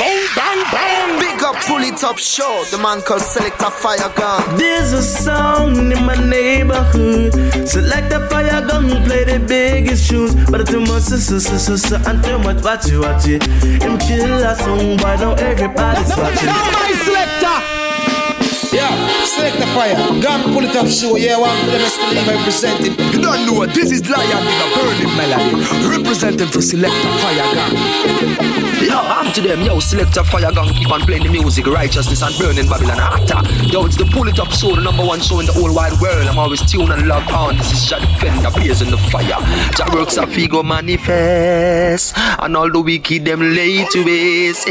Bang, bang, bang. Big up, pull it up, show. The man called Selector Fire Gun. There's a song in my neighborhood. Select a fire gun, play the biggest tunes. But too much, so, so, so, so, and too much, watch it, watch it. Him kill a oh, song, why now everybody's watching. Now my selector. Yeah, select the fire. Gun pull it up, show. Yeah, one for them believe I present it. You don't know what this is Lion with a burning melody. Representing for Selector Fire Gun. Yo, I'm to them, yo, Selector Fire Gun, keep on playing the music, righteousness and burning Babylon hotter. Yo, it's the pull it up show, the number one show in the whole wide world. I'm always tuned and logged on. This is Jah Defender, blazing the fire. Jah works a figo manifest, and all the wicked them lay to waste.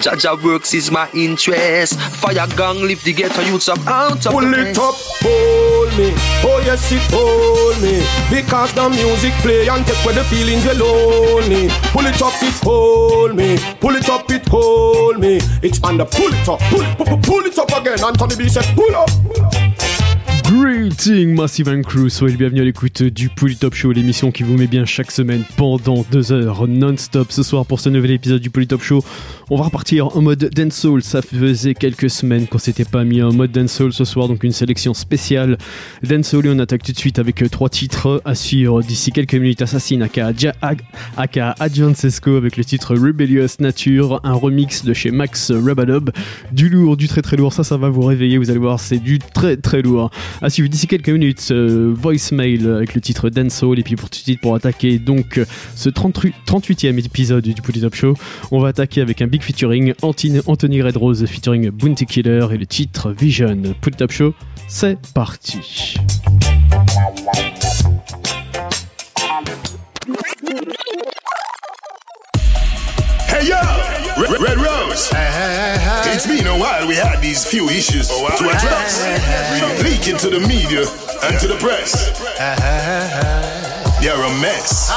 Jah Jah works is my interest. Fire gang lift the ghetto youths up out of Pull it up, hold me. Oh yes, it hold me. Because the music play and take away the feelings you're lonely. Pull it up, it hold me. Pull it up, it hold me. Expand the pull it up, pull, pull, pull it up again. Anthony B said, pull up. Greeting Massive and Crew, soyez le à l'écoute du Pouli Top Show, l'émission qui vous met bien chaque semaine pendant deux heures non-stop. Ce soir pour ce nouvel épisode du Pouli Top Show, on va repartir en mode dancehall. Ça faisait quelques semaines qu'on s'était pas mis en mode dancehall ce soir, donc une sélection spéciale dancehall et on attaque tout de suite avec euh, trois titres à suivre d'ici quelques minutes. Assassin aka, Ja- aka Adjan Sesco avec le titre Rebellious Nature, un remix de chez Max Rabadob. Du lourd, du très très lourd, ça ça va vous réveiller, vous allez voir, c'est du très très lourd. À suivre d'ici quelques minutes, euh, voicemail avec le titre Dancehall. Et puis pour tout de suite, pour attaquer donc euh, ce 38, 38e épisode du Pouli Top Show, on va attaquer avec un big featuring Anthony, Anthony Red Rose featuring Bounty Killer et le titre Vision. Pouli Top Show, c'est parti. Red, Red Rose. It's been a while. We had these few issues to address, leaking to the media and to the press. They're a mess.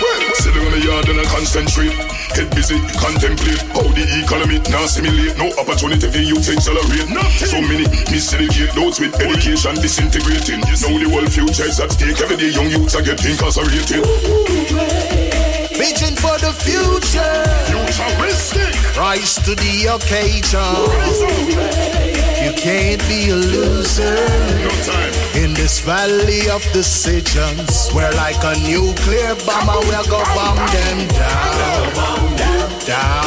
Well, sit down in the yard and I concentrate. Get busy, contemplate how the economy now simulate. No opportunity for you to accelerate. So many miseducate those with education disintegrating. Now the world future is at stake. Every day young youths are getting incarcerated. Vision for the future. Futuristic. Rise to the occasion. You can't be a loser No time. in this valley of decisions. We're like a nuclear bomb and we're gonna bomb them down. Down.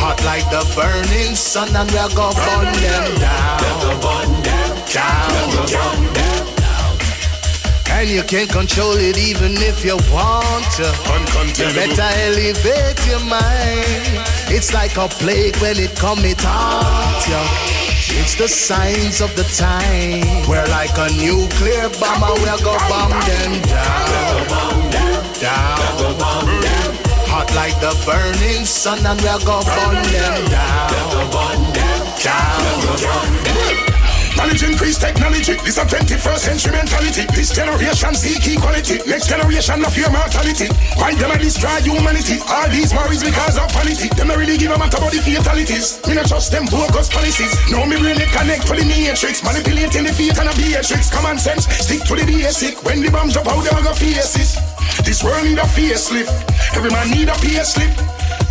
Hot like the burning sun and we're gonna burn them down. down. Down. And you can't control it even if you want to. You better elevate your mind. It's like a plague when it come it haunt you. It's the signs of the time. We're like a nuclear bomb and we'll go bomb them down. Down. Hot like the burning sun and we'll go burn them down. down. Down. Knowledge increase technology. This a 21st century mentality. This generation seek equality. Next generation of your mortality. Why them a destroy humanity? All these worries because of vanity. Them not really give a matter about the fatalities. Me not trust them bogus policies. No me really connect to the matrix. Manipulating the fate and a beatrix. Common sense. Stick to the basic. When the bomb drop out, them a go face it. This world need a facelift. Every man need a payslip.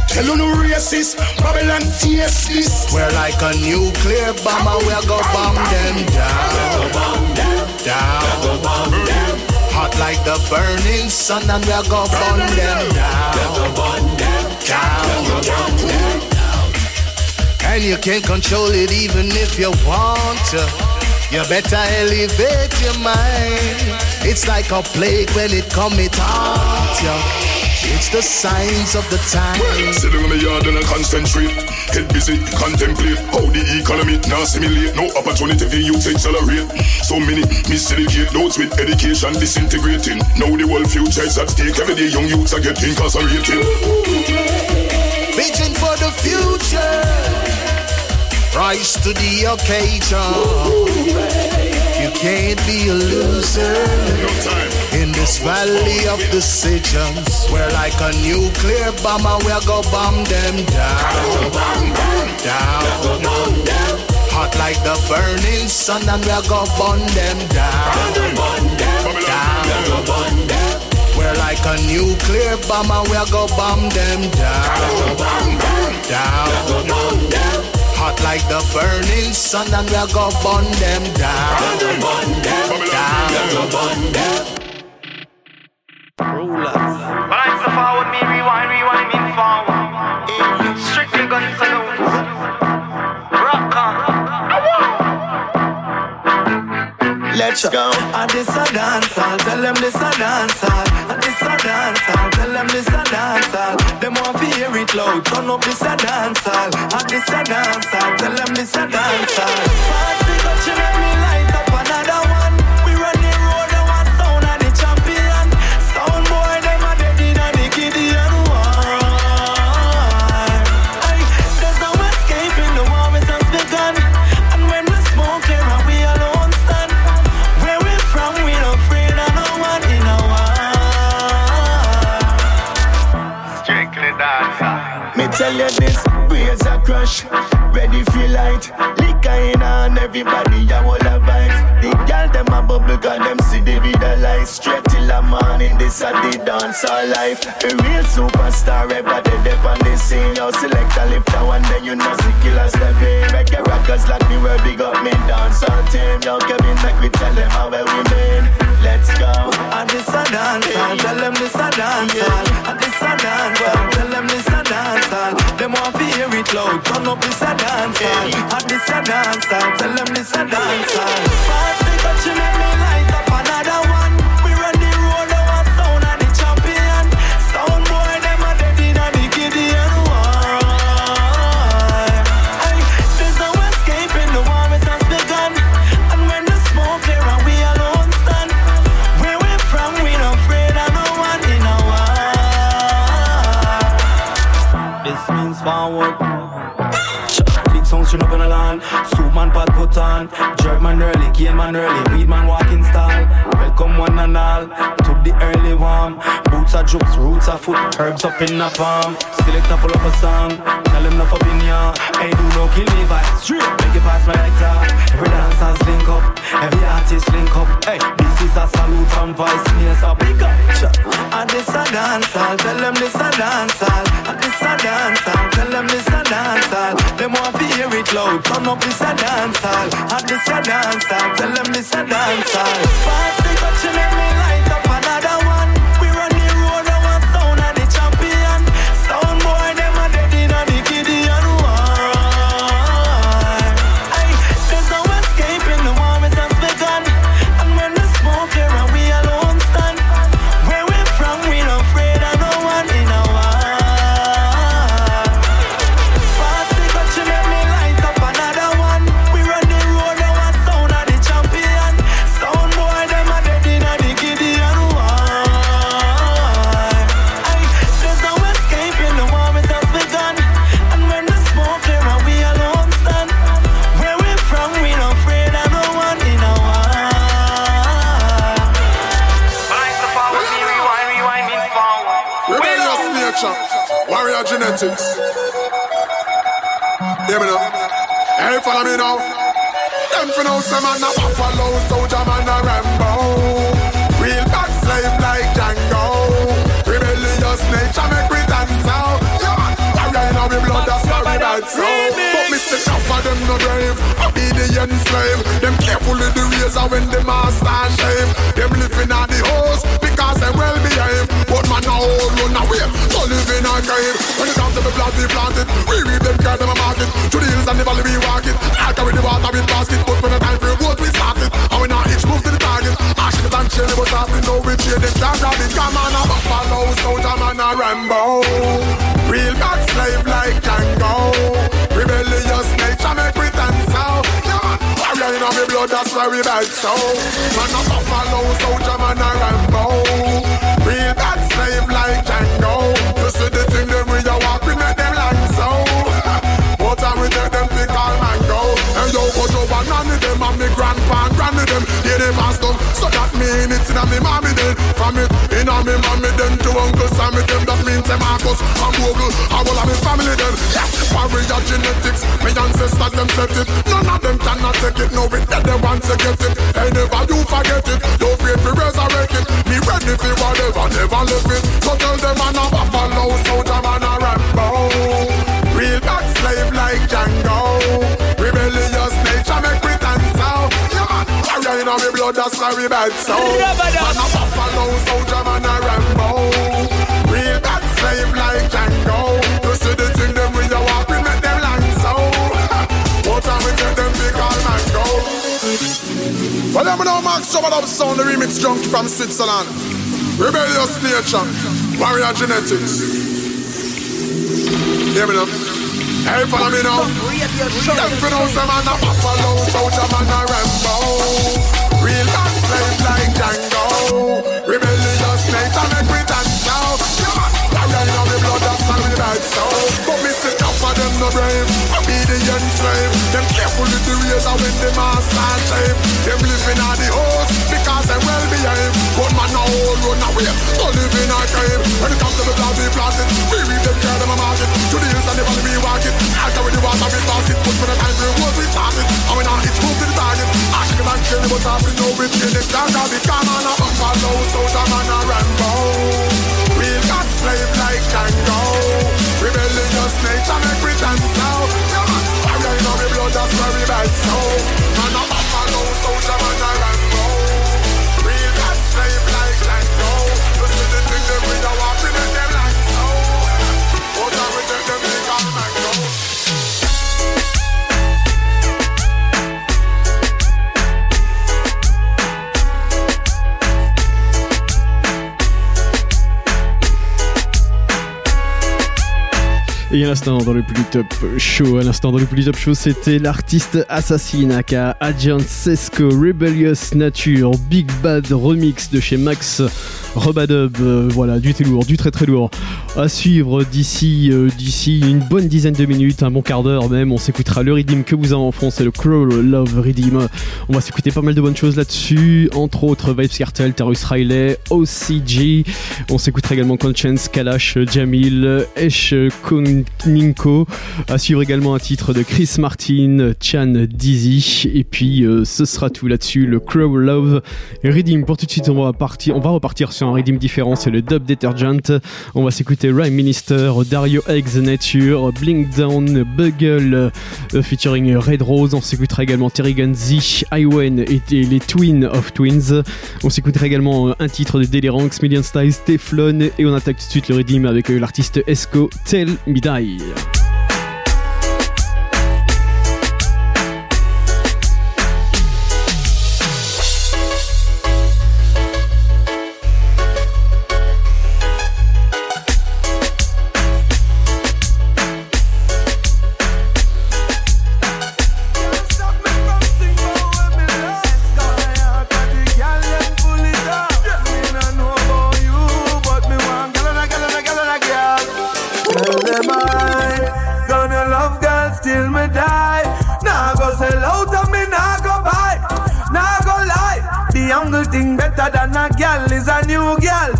Tell you no racist. Babylon taste. We're like a nuclear bomb and we're gonna bomb them down. Down. Hot like the burning sun and we're gonna burn them down. Down. And you can't control it even if you want to. You better elevate your mind. It's like a plague when it comes, it haunt you. It's the signs of the time. Sit down in the yard and I concentrate. Get busy, contemplate how the economy now simulate. No opportunity for you to accelerate. So many miseducate those with education disintegrating. Now the world future is at stake. Every day young youths are getting incarcerated. Vision for the future. Rise to the occasion. You can't be a loser in this valley of decisions. We're like a nuclear bomb and we're gonna bomb them down. Down. Hot like the burning sun and we're gonna burn them down. Down. We're like a nuclear bomb we're gonna bomb them down. Down. down. Like the burning sun, and we're gonna burn them down. Burn them down. Burn them. Rulers. Vibes are forward, me rewind, rewind, me forward. Strictly guns salutes. Let's go. And this a dance. Tell them this a dance. And this a dance. Tell them this a dance hall. Them want to hear it loud. Turn up this a dance. And this a dance. Tell them this a dance. Tell you this, raise a crush, ready for light. Liquor in on everybody, ya will have vibes. The girl them a bubble, cause them see the video light. Straight till the morning, this a the dance all life. A real superstar, ever they dip on the scene. Yo, select a lift and one day you know see killers step in. Reggae rockers like the world, big up me dance all team. Yo, Kevin, make we tell them how well we mean. Let's go. And this a dance hall, tell them this a dance hall. And this a dance hall, tell them this a dance hall. Them want to hear it loud, turn up this a dance hall. And this a dance hall, tell them this a dance hall. Pass the touch and let me light Jerk man early, cane man early. Weed man walking style. Welcome one and all to the early warm. Boots are jokes, roots are foot, herbs up in the palm. Select a pull up a song. Tell them enough ya. Hey, do no kill me vibes. Make it pass my lighter. Every dancers link up. Every artist link up. Hey, this is a salute from Vice so big up. And this a dance hall. Tell them this a dance hall. And this a dance hall. Tell them this a dance hall. Them want to hear it loud. Turn up this a dance hall. And this a dance hall. Tell them this a dance hall. Pass the touch warrior genetics. Hear me now. Hey, follow me now. Them for now, some man a buffalo, soldier man a Rambo. Real bad slave like Django. Rebellious nature make we dance out. Yeah, man. Warrior in our blood, that's why we dance out. But me say enough of them no brave. Obedient slave. Them careful with the razor when the master shave. Them living on the house because they well behaved. But man now all run away. So in a cave. When it comes to the blood we plant it. We reap them, carry them a market. To the hills and the valley we walk it. I carry the water with basket. But when the time for road we start it. And we now each move to the target. Ashes and chain but starting no we chain it. Can't it. Come on a buffalo, soldier man a Rambo. Real bad slave like Django. Rebellious nature make dance out. Yeah, man. Warrior in our blood, that's why we bad so. Man a buffalo, soldier man a Rambo. Real slave like Django. You see the thing them we a walk, we make them like so. But time we take them. And yo, go to one and them and me grandpa and granny them. Yeah, them has them. So that mean it's in a me mommy then. From it in a me mommy then to Uncle Sammy them. That means them Marcus and Google. I will have me family then. Yes, warrior genetics. Me ancestors them set it. None of them cannot take it. No, it that they want to get it. Hey, never you forget it. Don't fear to resurrect it. Me ready for whatever, never left it. So tell them I'm a buffalo, soldier man a Rambo. Real bad slave like Django. We blood, that's why we bad so. Man a buffalo, soldier, man a Rambo. Real bad slave like Django. You see the thing them we a walk, we make them land so. What time we take them big all mango? Well, let me know Max Summer Love Sound, the remix junkie from Switzerland. Rebellious nature, warrior genetics. Hear me now Hey, follow me now. Them for know some man a buffalo, soldier man a Rambo. Real man slave like Django. Rebellious and make me dance now. Come on, warrior in the blood, that's how we ride so. Up for them no brave. Obedient slave. Them careful with the razor when the master shave. Them living on the host because they well behaved. One man a whole run away, so live in a cave. When it comes to the blood, we blast it. We read them, care them a market. To the hills and the valley, we walk it. After we the water, we basket. Put for the time, we road, we start it. And we now it's move to the target. I should have kill it, but I no with it. It's down, down, the come on, a buffalo, soldier man a Rambo. Real God slave like Django. Rebellious nature dance now. Come on, warrior in our blood, that's Et à l'instant dans le plus top show, à l'instant dans le plus top show, c'était l'artiste Assassin aka Agent Rebellious Nature Big Bad Remix de chez Max Robadub. Euh, voilà, du très lourd, du très très lourd. À suivre d'ici euh, d'ici une bonne dizaine de minutes, un bon quart d'heure même, on s'écoutera le Redeem que vous avez en fond, c'est le Crow Love Redeem. On va s'écouter pas mal de bonnes choses là-dessus, entre autres Vibes Cartel, Terrus Riley, OCG. On s'écoutera également Conscience, Kalash, Jamil, Esh Ninko. À suivre également un titre de Chris Martin, Chan Dizzy. Et puis euh, ce sera tout là-dessus, le Crow Love Redeem. Pour tout de suite, on va, partir, on va repartir sur un Redeem différent, c'est le Dub Detergent. On va s'écouter Rhyme Minister, Dario X Nature, Blink Down, Bugle euh, featuring Red Rose. On s'écoutera également Terry Gunzy, Iwen et, les Twin of Twins. On s'écoutera également euh, un titre de Daily Ranks, Million Styles, Teflon. Et on attaque tout de suite le Redeem avec l'artiste Esco, Tell Me. Tell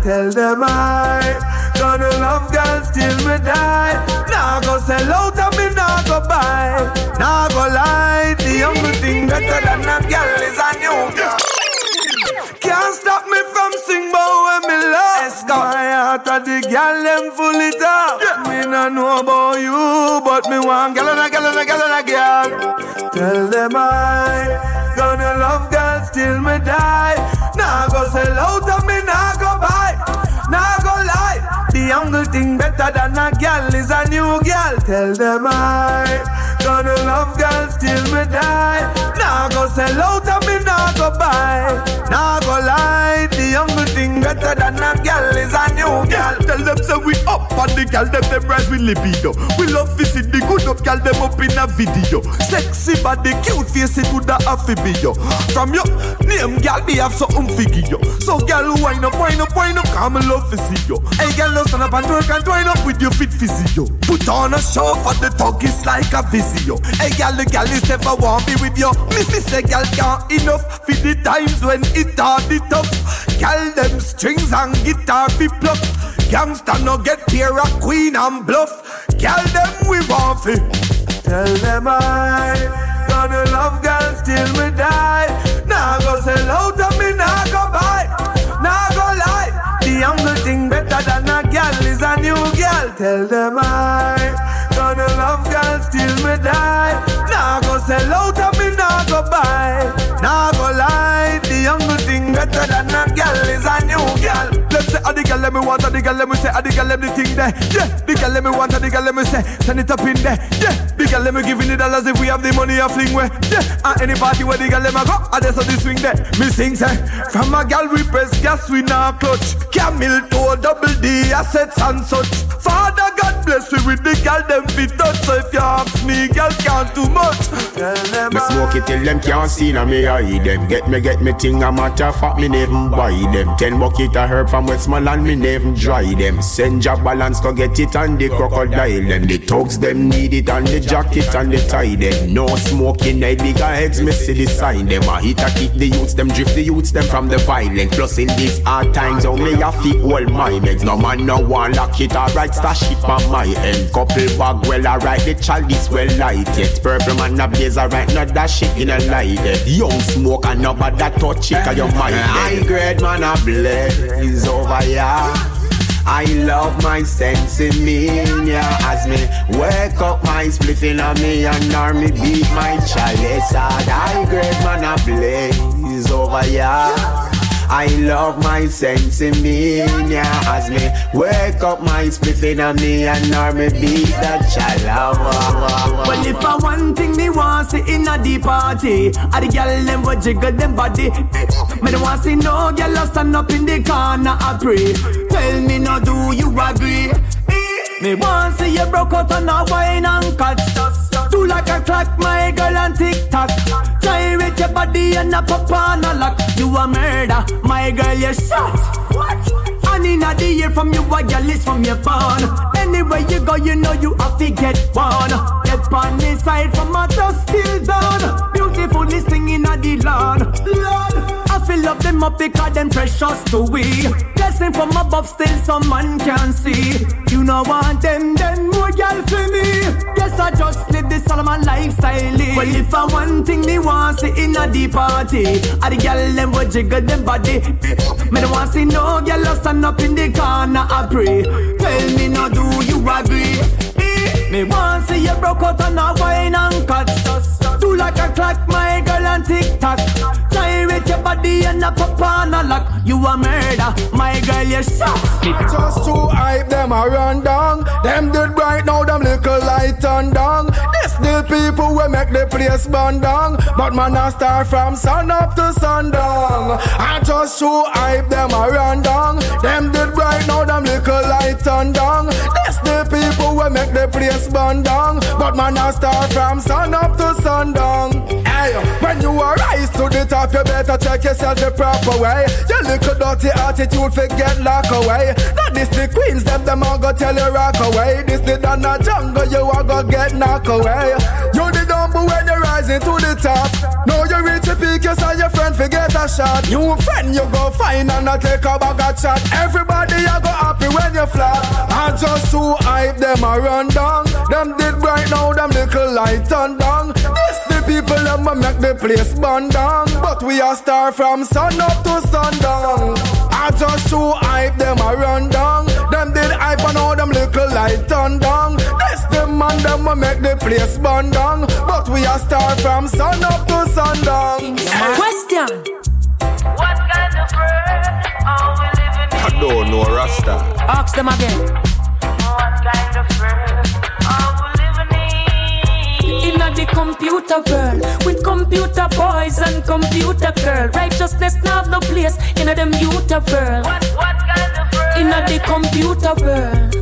Tell them I gonna love girls till me die. Nah go sell out of me, nah go buy. Nah go lie. The younger thing better than a gal is a new gal. Can't stop me from sing about when me love My heart of the gal them full it up Me no know about you But me want gal and a gal and a gal and a gal Tell them I Gonna love girls till me die Nah go sell out of me Nah go buy Nah go lie. The younger thing better than a gal Is a new gal. Tell them I Gonna love girls till me die. Nah go sell out of me Nah go buy Nah go lie The younger thing better than a gal Is a new gal Tell them say we up and the gal them them rise with libido. We love visit the good up gal them up in a video. Sexy body, cute face it would a amphibio. From your name gal be have something figure yo. So gal wind up, wind up, wind up, come and love to see yo. Hey gal no stand up and twerk and twine up with your fit physio. Put on a show for the talk is like a visio. Hey gal the gal is never want be with you. Missy say gal can't enough for the times when it hard it tough. Gal them strings and guitar be pluck. Gangsta no get here a queen and bluff. Gal them we want fi. Tell them I. Gonna love girls till me die. Nah go sell out of me, nah go buy. Nah go lie. The younger thing better than a gal is a new gal Tell them I. Gonna love girls till me die. Nah go sell out of me, nah go buy want, the girl let me say, and the girl let me there. Yeah, the girl let me want, the girl let me say, send it up in there. Yeah, the girl let me giving the dollars if we have the money, I fling where. Yeah, and any party where the girl let me go, I just on the swing there. Me sing say, from a girl we press gas, we now clutch. Camel toe, double D, assets and such. Father God bless you with the girl them fit touch. So if you ask me, girl can't too much. Me smoke it till them can't see na me eye them. Get me, get me thing a matter fact me never buy them. Ten bucket of herb from Westmoreland me never dry them. Send job balance go get it and the crocodile them. The thugs them need it and the jacket and the tie them. No smoking, I bigger heads me see the sign them. A hit a kick the youths them drift the youths them from the violent. Plus in these hard times, only a fi hold my legs. No man no one lock it alright, stash it on my end. Couple bag well alright, the child is well lighted. Purple man a blaze alright, not that shit in a light. Eh. Young smoke and nobody touch it, cause your mind. Eh. High grade man a blaze over here. I love my sense in me, yeah. As me wake up, my spliffing on me and army beat my chalice. High grade man a blaze over here. I love my sense in me, yeah. As me wake up, my spliffing on me and army beat that child. Well, if I one thing me want see in a deep party, a the girl them will jiggle them body. Me don't want see no girl stand up in the corner a pray. Tell me now, do you agree? Me want see you broke out on a wine and cut. Do like a clock, my girl, and tick tock. Gyrate your body and a pop on a lock. You a murder, my girl, you shot. What? And in a year from you, a girl is from your phone. Anywhere you go, you know you have to get one. Get on the side from a dust till dawn. Beautiful listing in a the lawn. Lord. I fill up them up because them precious to we. Blessing from above, still some man can see. You know want them, then more girl for me. Yes, I just live this Solomon lifestyle. Well, if I want thing me want see in a deep party, I the girl them will jiggle them body. Me don't want see no girl stand up in the corner I pray. Tell me now, do you agree? Me want see you broke out on a wine and cut. Do like a clock, my girl, and tick tock. Gyrate your body and a pop on a lock. You a murder, my girl, you shot. Just to hype them a run down. Them did right now, them little light on down. This the people will make the place burn down. But man, I start from sun up to sundown. I just to hype them a run down. Them did right now, them little light on down. This the people will make the place burn down. But man, I start from sun up to sundown. Hey, when you arise to the top, you better check yourself the proper way. Your little dirty attitude forget lock away. Not this the queens, them them all go tell you rock away. This the Donna jungle, you are go get knock away. You the dumble when you're rising to the top. Now you reach the peak, you saw your friend forget a shot. New friend you go find and I take a bag of chat. Everybody you go happy when you flat. I just to hype them a run down. Them did right now, them little light on down. This people them a make the place burn down. But we are star from sun up to sundown. I just to hype them a run down. Them did hype on all them little light on down. This the man them a make the place burn down. But we are star from sun up to sundown. Question. What kind of world are we living in? I don't know Rasta. Ask them again. What kind of world are we living in? The computer world, with computer boys and computer girl, righteousness now no place in them youth world. What, what kind of world? In the computer world.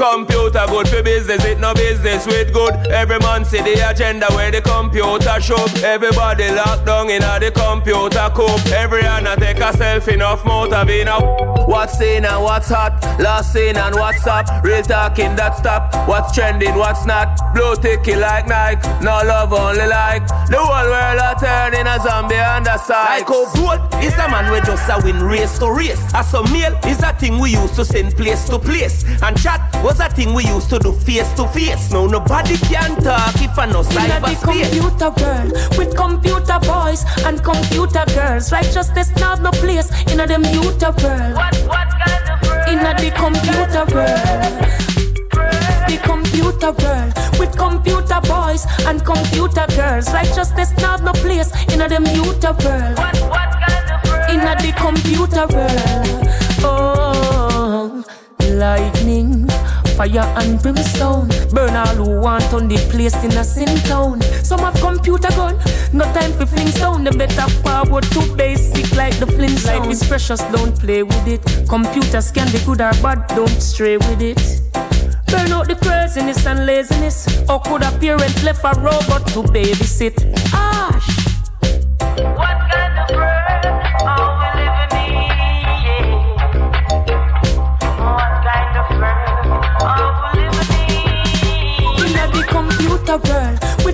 Computer good for business, it no business with good. Every man see the agenda where the computer show. Everybody locked down in a the computer coop. Every hand a take a selfie, enough motor be now. What's in and what's hot, last seen and what's up. Real talking that stop. What's trending, what's not. Blue ticky like Nike, no love only like. The whole world a turn in a zombie on the side. Like oh, how gold is a man we just a win race to race. As a mail is a thing we used to send place to place. And chat was a thing we used to do face to face. Now nobody can talk if I no cyberspace. computer world, with computer boys and computer girls. Righteousness not no place inna a computer world. What, what kind of world? Inna the computer world the computer world with computer boys and computer girls. Righteousness not no place inna a computer world. What, what kind of world? Inna the computer world. Oh, lightning fire and brimstone. Burn all who want on the place in a sin town. Some have computer gun, no time for fling stone. They better forward to basic like the Flintstones. Life is precious, don't play with it. Computers can be good or bad, don't stray with it. Burn out the craziness and laziness. Or could a parent left a robot to babysit? Ash. What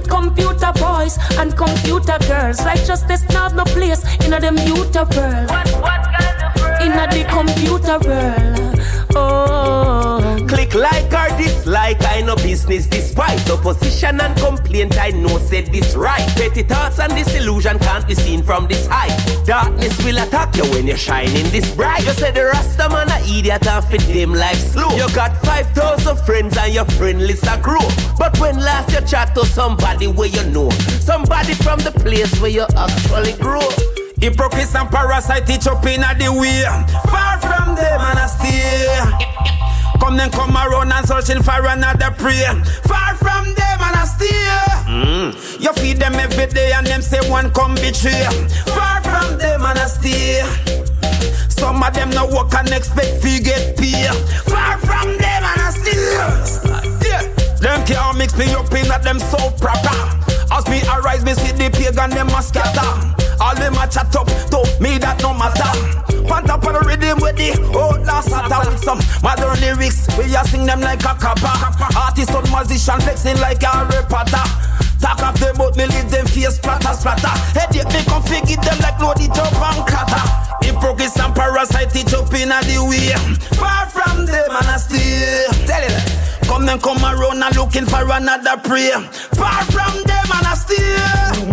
with computer boys and computer girls. Righteousness not no place in a them computer world. What, what kind of world? In a the computer world. Oh. Click like or dislike, I know business despite opposition and complaint. I know said this right. Petty thoughts and disillusion can't be seen from this height. Darkness will attack you when you're shining this bright. You said the Rasta man a idiot and fit them life slow. You got 5,000 friends and your friend list a grow. But when last you chat to somebody where you know, somebody from the place where you actually grow. Hypocrites and parasite each up in the way. Far from them and I stay. Come then come around and searching for another prey. Far from them and I stay. Mm. You feed them every day and them say one come betray. Far from them and I stay. Some of them no work and expect to get pay. Far from them and I still. Yeah. Them can't mix me up in that them so proper. As me arise, me see the pagan them a scatter. All them a chat up to me that no matter. On top of the rhythm with the old last sata with some modern lyrics. We a sing them like a copper. Artist or musician flexing like a Harry Potter. Talk of them out, me leave them face splatter splatter. Headache me come figure them like loaded jump and clatter. Hypocrites and parasite it up in the way. Far from them and I still tell it. Come then come around and looking for another prey. Far from them and I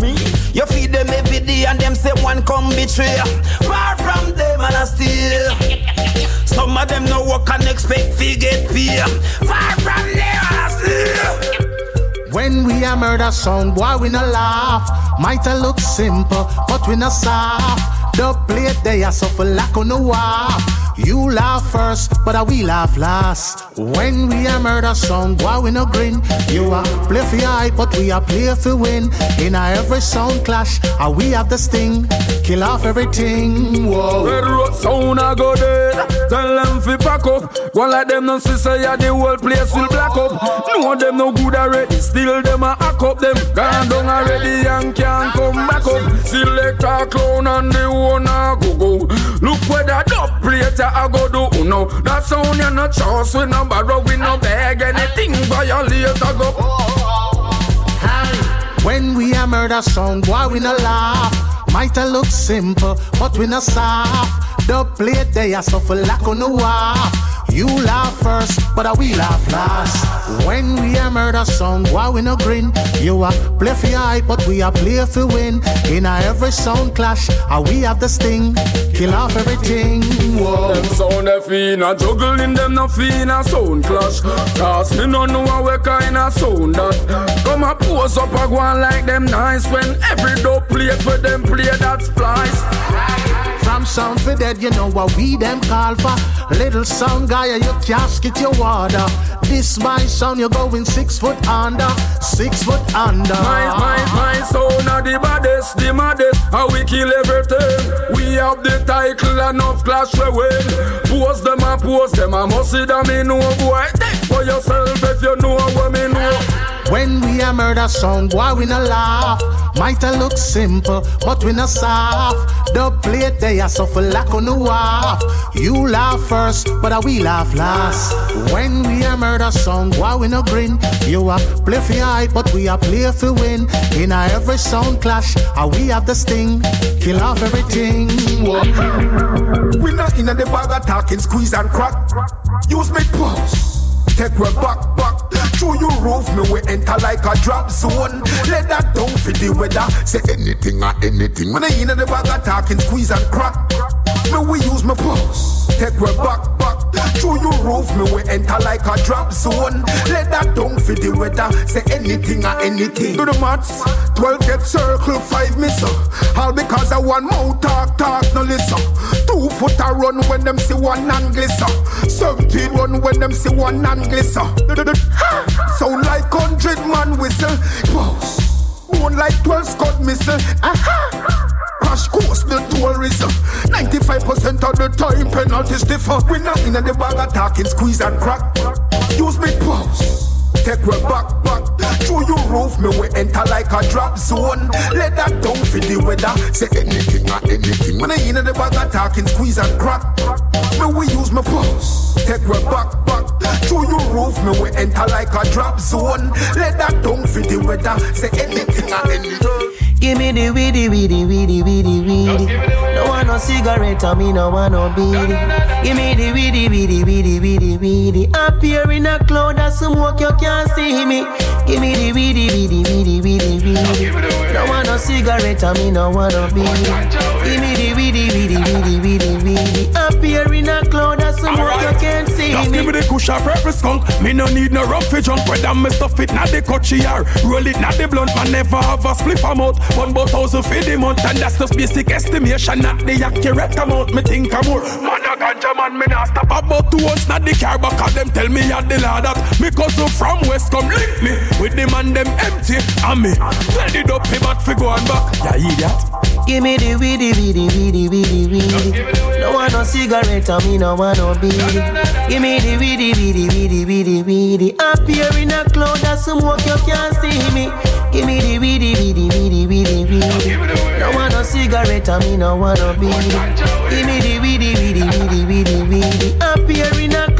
me. You feed them every day and them say one come betray. Far from them and I still. Some of them no work and expect to get pay. Far from them and I still. When we a murder sound, boy, we no laugh. Might a look simple, but we no soft. The plate they are suffer like on the waff. You laugh first, but I we laugh last. When we a murder song, why we no grin. You a play for your eye, but we a play for win. In every sound clash, a we have the sting. Kill off everything. Whoa. Red road sound a go dead. Tell them fi pack up. One like them no see say yeah, the whole place will black up. No them no good already. Still them a hack up them. Gone down already and can't come back up. Select a clown and the owner go go. Look where that dub plate I go do. No, that sound you no chance we no borrow we no beg anything violate I go. When we a murder sound, why we no laugh. Might a look simple, but we no soft. The plate they are suffer like on the waff. You laugh first, but I we laugh last. When we a murder sound, boy, we no grin. You a play for eye, but we a play for win. In a every sound clash, a we have the sting. Kill off everything. Whoa. Them sound a juggling them no feel a sound clash. Cause me no know what kind of sound that. Come a pose up a go like them nice when every dope play for them play that splice. From sound for dead, you know what we them call for. Little sound guy, you casket your water. This my sound, you're going six foot under, six foot under. My, my, my sound are the baddest, the maddest. How we kill everything. We have the title and enough clash we win. Pose them and pose them, I must see them in no boy. For yourself if you know what me know. When we a murder sound, why we no laugh. Might a look simple, but we no soft. The plate they are suffer like on the waff. You laugh first, but I we laugh last. When we a murder sound, why we no grin. You a play for eye, but we a play for win. In a every sound clash, a we have the sting. Kill off everything. We not in the bag of talking, squeeze and crack. Use me pulse. Take we back, back. Through your roof, me we enter like a drop zone. Let that down for the weather. Say anything or anything. When I in the bag of talking, squeeze and crack. Me we use my pulse. Take we back, back. Through your roof, me we enter like a drop zone. Let that down for the weather. Say anything or anything. Do the maths. 12 get circle, 5 miss. Uh. All because I want more talk, talk, no listen. Two foot a run when them see one and glisten. 17 run when them see one and glisten. Sound like hundred man whistle. Boss. Bone like 12 scud missile. Aha crash course the tourism. 95% of the time penalties differ. We not in the bag of talking, squeeze and crack. Use me pulse. Take we back, back. Through your roof, me we enter like a drop zone. Let that down for the weather. Say anything or anything. When I in the bag of talking, squeeze and crack. Me we use my pulse. Take we back, back. Through your roof, me we enter like a drop zone. Let that down for the weather. Say anything or anything. Give me the weedy, weedy, weedy, weedy, weedy. No want no cigarette, I me no want no beady. Give me the weedy, weedy, weedy, weedy, weedy. Up here in a cloud of smoke, you can't see me. Give me the weedy, weedy, weedy, weedy, No want no cigarette, I me no want no beady. Give me the weedy, weedy, weedy, weedy, weedy. Up here in a cloud of smoke, you can't see Just me. give me the cushion purpose skunk. Me no need no rough jump. Whether me stuff it, not the coachy yard. Roll it, not the blunt. Man never have a spliff amount. One about thousand for the month, and that's just basic estimation, not the accurate amount. Me think I'm more. Man a ganja man, me not stop about two months, not the car. Cause them tell me at the lad that me cousin from West come link me with the man them empty and me. Tell the dope but fi go and back. Yeah, idiot. Give me the weedy, weedy, weedy, weedy, weedy. No want no cigarette, I me no want no beady. Give me the weedy, weedy, weedy, weedy, weedy. Up here in a cloud of smoke, you can't see me. Give me the weedy, weedy, weedy, weedy, weedy. No want no cigarette, I me no want no beady. Give me the weedy, weedy, weedy, weedy, weedy. Up here in a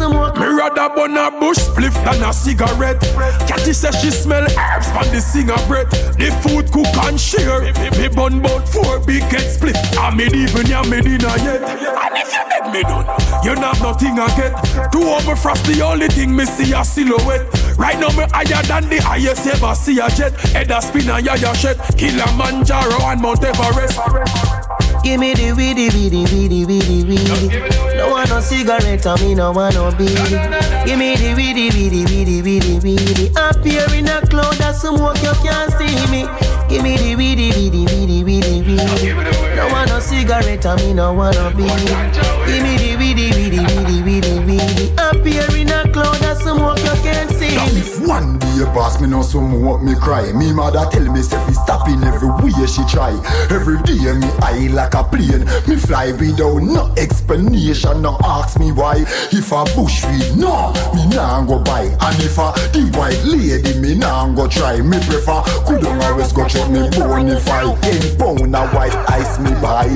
of smoke. Me rather burn a bush spliff than a cigarette. Catty says she smell herbs from the breath. The food cook and share. Me burn bout four big head split. I made even ya made dinner yet. And if you make me done, you not nothing I get. Two me frost the only thing me see a silhouette. Right now me higher than the highest ever see a jet. Head a spin and ya ya shed. Kilimanjaro and Mount Everest. Give me the weedy, weedy, weedy, weedy, weedy. No want no cigarette, I me no want no beady. Give me the weedy, weedy, weedy, weedy, weedy. Here in a cloud of smoke, you can't see me. Give me the weedy, weedy, weedy, weedy, weedy. No want no cigarette, I me no want no beady. Give me the weedy, weedy, weedy, weedy, weedy. Here in a cloud of smoke, you can't see Now if one day pass me no some want me cry. Me mother tell me say fi stop in every way she try. Every day me eye like a plane. Me fly without no explanation. No ask me why. If a bush weed no me nah go buy. And if a the white lady me nah go try. Me prefer could always go check me bonify Ten pound a white ice me buy.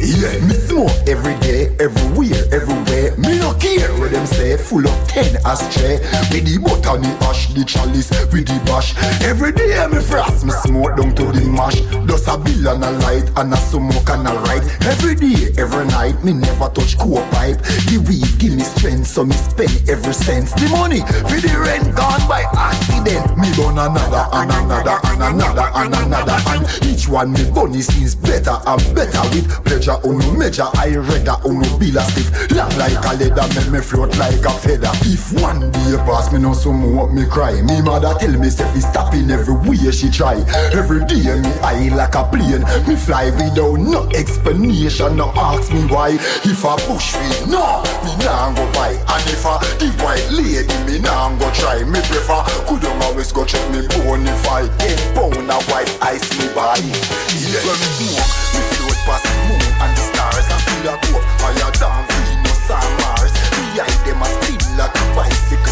Yeah me smoke every day everywhere everywhere. Me no care what them say full of ten ashtray With the butter the ash the chalice with the bash. Every day me frost me smoke down to the mash. Just a bill and a light and a smoke and a ride. Every day every night me never touch coke pipe. The weed give me strength so me spend every cent. The money for the rent gone by accident. Me done another and another and another and another And each one me bunny seems better and better With pleasure. Uno measure I rather uno bill a stiff. Long like a leather make me float like a feather. If one day pass me no some what me cry. Me mother tell me say fi stop in every way she try. Every day me eye like a plane. Me fly without no explanation. No ask me why. If I push me, no me nah go buy. And if a the white lady me nah go try. Me prefer could always go check me bonify Ten pound a white ice me buy. Yeah. When me smoke me float past the moon and the stars. I feel a go higher than Venus and Mars. Behind them a spin like a bicycle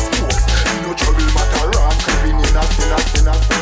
a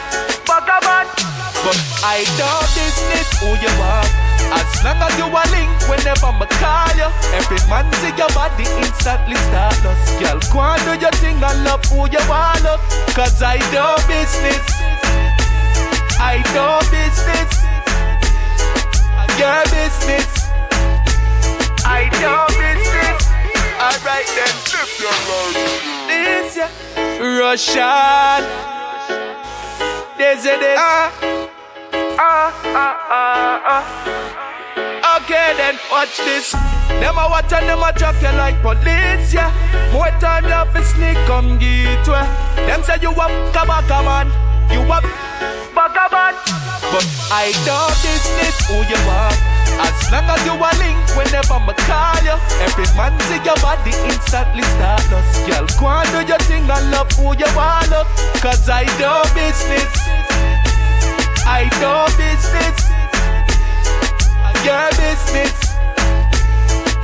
I don't business who you are. As long as you a link whenever I call you. Every man see your body instantly start lost. Girl, go and do your thing and love who you want love. Cause I do business. I do business. Your business. I do business. Alright then. This yeah. Russian. This it is. Ah. Ah, ah. Okay then, watch this. Them a watch and them a drop you like police, yeah. More time you have to sneak, come get way. Them say you a kabaka man, you a man. But I don't business who you are. As long as you a link whenever I call you Every man see your body instantly start lost Girl, go and do your thing and love who you want love Cause I do business I do business. Your business.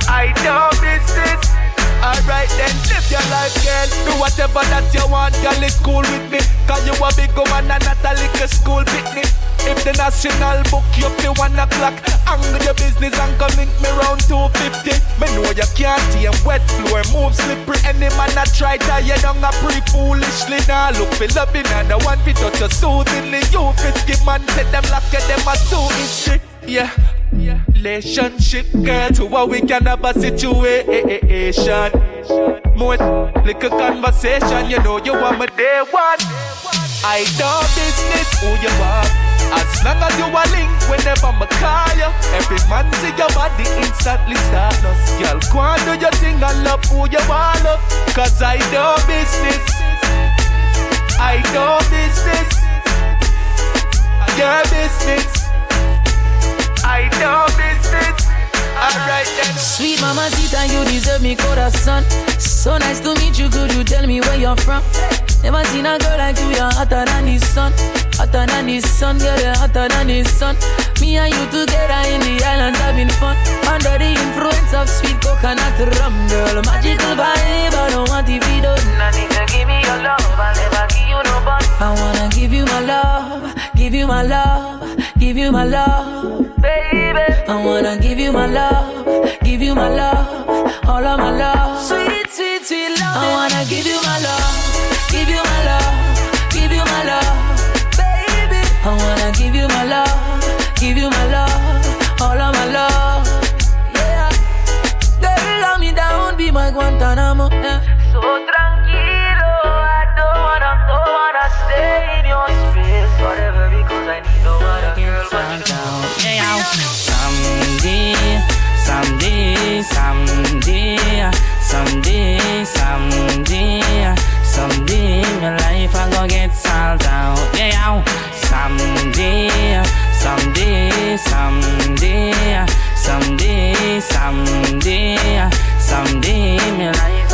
I do business Alright then, live your life, girl. Do whatever that you want, girl. It's cool with me. Cause you a big woman and not a little school picnic. If the national book you up to one o'clock, angle your business and come link me round 250. Me know you can't tame wet floor, move slippery. Any man that try tie you down a pre foolishly. Now look for loving and the one fit touch you soothingly. You fisky man, set them lock at them a so history. Yeah. Yeah. Relationship, girl, to what we can have a situation. More little conversation, you know you want me day one. I don't business who you are. As long as you a link whenever I call you. Every man see your body instantly start lost. Girl, go and do your thing and love who you want love. Cause I do business. I do business. Your business. I know business. Alright then. Sweet mama Zita, you deserve me corazon. So nice to meet you. Could you tell me where you're from? Never seen a girl like you. You're hotter than the sun. Hotter than the sun, girl. You're hotter than the sun. Me and you together in the islands having fun. Under the influence of sweet coconut rum, girl. Magical vibe. I don't want to be done. I need to give me your love. I'll never give you no bun. I wanna give you my love. Give you my love. Give you my love. Baby. I wanna give you my love. Give you my love. All of my love. Sweet, sweet, sweet love. I wanna give you my love. Give you my someday, someday, someday, someday, my life I go get solved out. Yeah, someday, someday, someday, someday, someday, someday, my life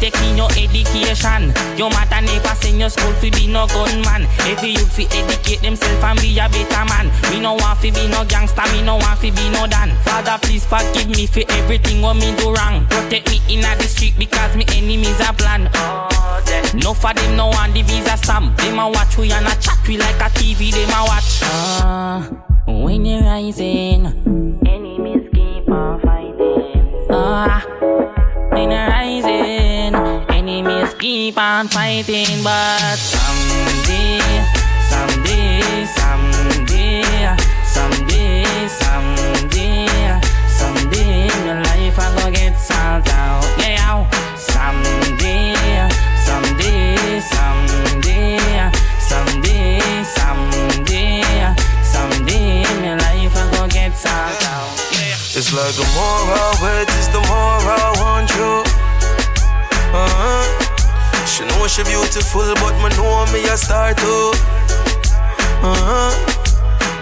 You taking your education. Your mother never send your school fi be no gunman. Every youth fi educate themself and be a better man. Me no want fi be no gangster, me no want fi be no dan. Father, please forgive me for everything what me do wrong. Protect me in the street because me enemies are plan. No for them no want the visa stamp. Them a watch we and a chat we like a TV. Them a watch. Ah, when you're rising, enemies keep on fighting. Ah, when you're rising, keep on fighting, but someday, someday, someday, someday, someday, someday, my life I get solved out. Yeah, someday, someday, someday, someday, someday, someday, my life I get solved out. It's like the more I wait, it's the more I want you. Uh-huh. She know she beautiful, but me know me a star too. Uh-huh.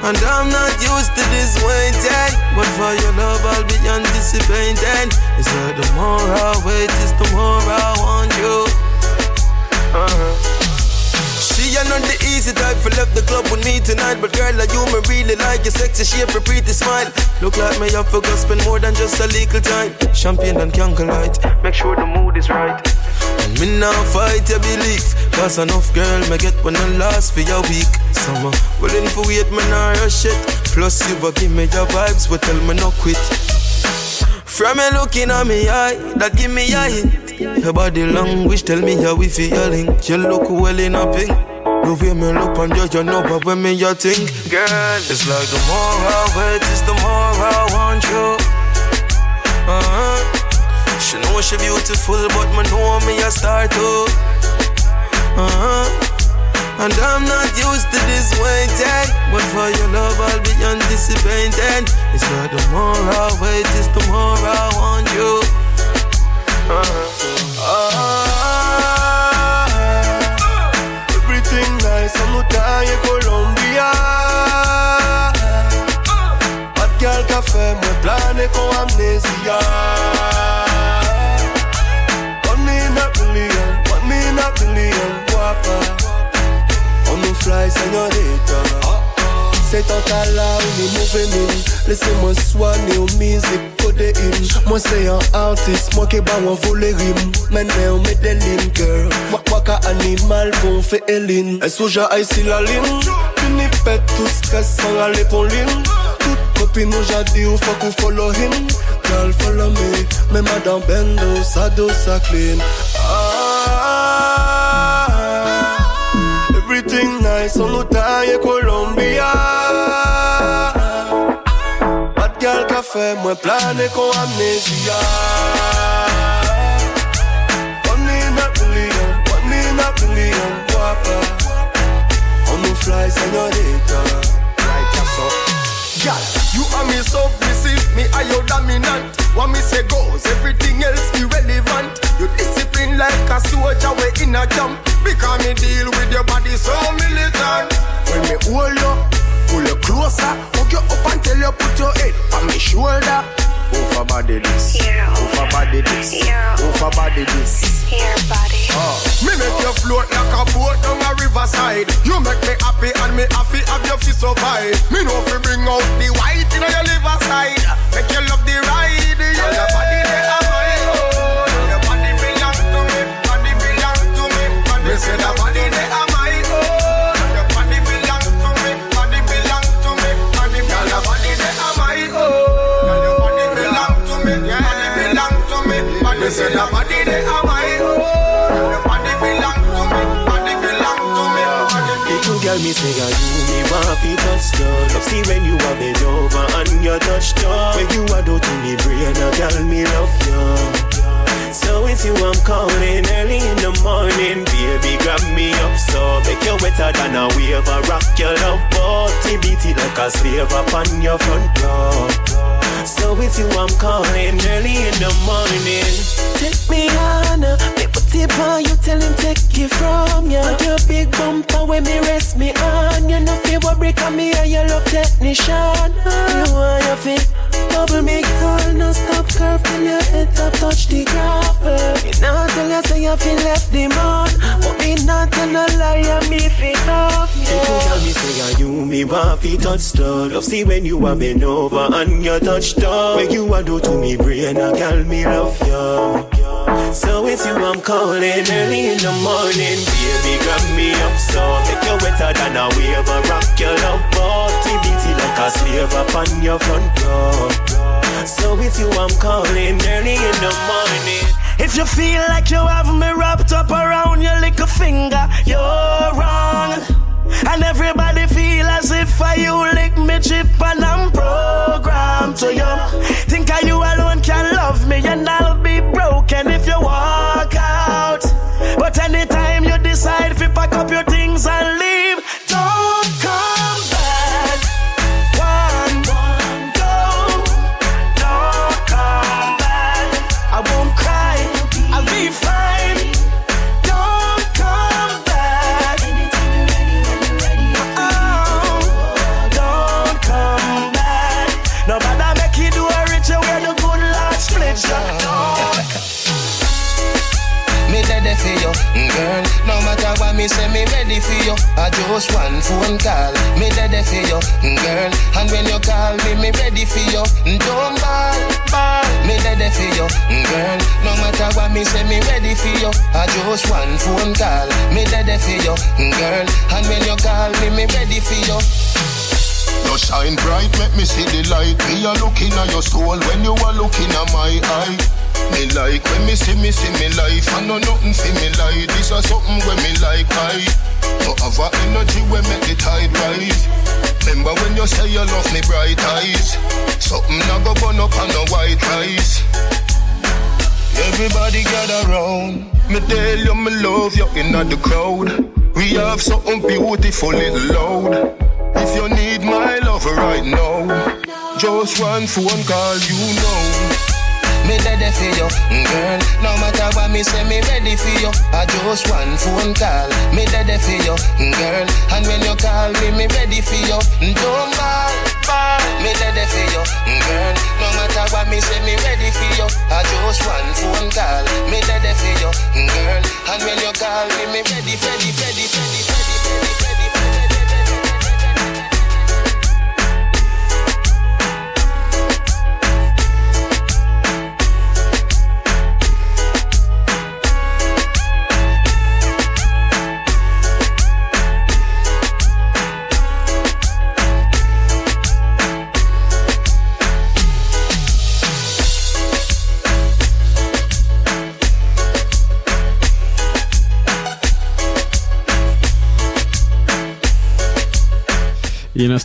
And I'm not used to this waiting, but for your love I'll be anticipating. It's like the more I wait, it's the more I want you. Uh-huh. She you're not the easy type for left the club with me tonight. But girl, like you, me really like your sexy shape, your pretty smile. Look like me, have to go spend more than just a little time. Champagne and candlelight, make sure the mood is right. And me now fight your belief, cause enough girl me get when I last for your week. Summer, willing for wait, me nah rush it. Plus you will give me your vibes, but tell me no quit. From you looking at me eye, that give me a hint. Your body language tell me how we feeling. You look well in a pink. The way me look on you, you know but when me you think Girl, it's like the more I wait it's the more I want you uh-huh. She know she beautiful but me know me a star too. Uh-huh. And I'm not used to this waiting But for your love I'll be anticipating. It's like the more I wait, it's the more I want you. Uh-huh. Ah, everything nice, I'm not in Colombia. Bad girl café, me plane con amnesia billion, guapa. On nous fly, señorita. C'est là où nous mouvons Laissez-moi soigner au musique codé in Moi c'est un artiste, moi qui bat un voler rime Maintenant on met des lignes girl. Moi moi qu'un animal qu'on fait Eline Elle souja ici la ligne Fini pète tout stress sans aller pour ligne Toute copine nous j'ai dit ou faut qu'on follow him Girl follow me. Mais madame Bendo ça dos ça clean Everything nice. On nous taille Colombia. Bad girl café, moi plané con amnesia. One in a billion, one in a billion, guapa. On nous fly, señorita. Right, yeah, so Girl, you are me submissive, me are your dominant. What me say goes, everything else irrelevant. You discipline like a soldier, we in a jump. Because me deal with your body so militant. When me hold you, pull you closer, hug you up until you put your head on me shoulder. Over body this, over body this, over body this. Oh. Me make you float like a boat on a riverside. You make me happy and me happy have you so survive. Me know fi bring say, are you me want fi touch down? Love see when you are bend over and you touch down. When you are do to me brain, a girl, me love you so it's you I'm calling early in the morning Baby, grab me up. So Make you wetter than a wave I rock your love body Beat it like a slave upon your front door. So it's you I'm calling early in the morning Take me on, me you Tell him take it from you And your big bumper when me rest me on You know what break on me and your love technician You want your fit Bubble me girl, no stop curve till your head up touch the gravel. Me not tell you say you feel left the man, but me not tell no lie, me feel love you. People tell me say are you me want fi touch stuff. Love see when you are bend over and you touch down. When you a do to me brain, a girl me love you. So it's you I'm calling early in the morning. Baby, grab me up so Make you wetter than a wave I rock. Your love body Beat like a slave upon your front door. So it's you I'm calling early in the morning. If you feel like you have me wrapped up around your little finger You're wrong. And everybody feel as if I you lick me chip and I'm programmed to you. Think I you alone can love me and I'll be broken if you walk just one phone call, me ready for you, girl. And when you call me, me ready for you. Don't ball, ball, me ready for you, girl. No matter what me say, me ready for you. I just one phone call, me ready for you, girl. And when you call me, me ready for you. You shine bright, make me see the light. Me a looking at your soul when you are looking at my eye. Me like when me see me see me life. I know nothing see me like. This is something when me like I. You have a energy when make the tide rise. Remember when you say you love me bright eyes. Something I go burn up on the white rice. Everybody gather round. Me tell you me love you in the crowd. We have something beautiful little loud. If you need my love right now, just one phone call, you know. Me ready for you, mm, girl. No matter what me say, me ready for you. I just one phone call. Me ready for you, mm, girl. And when you call me, me ready for you. Mm, don't call, call. Me ready for you, girl. No matter what me say, me ready for you. I just one phone call. Me ready for you, girl. And when you call me, me ready, ready, ready, ready,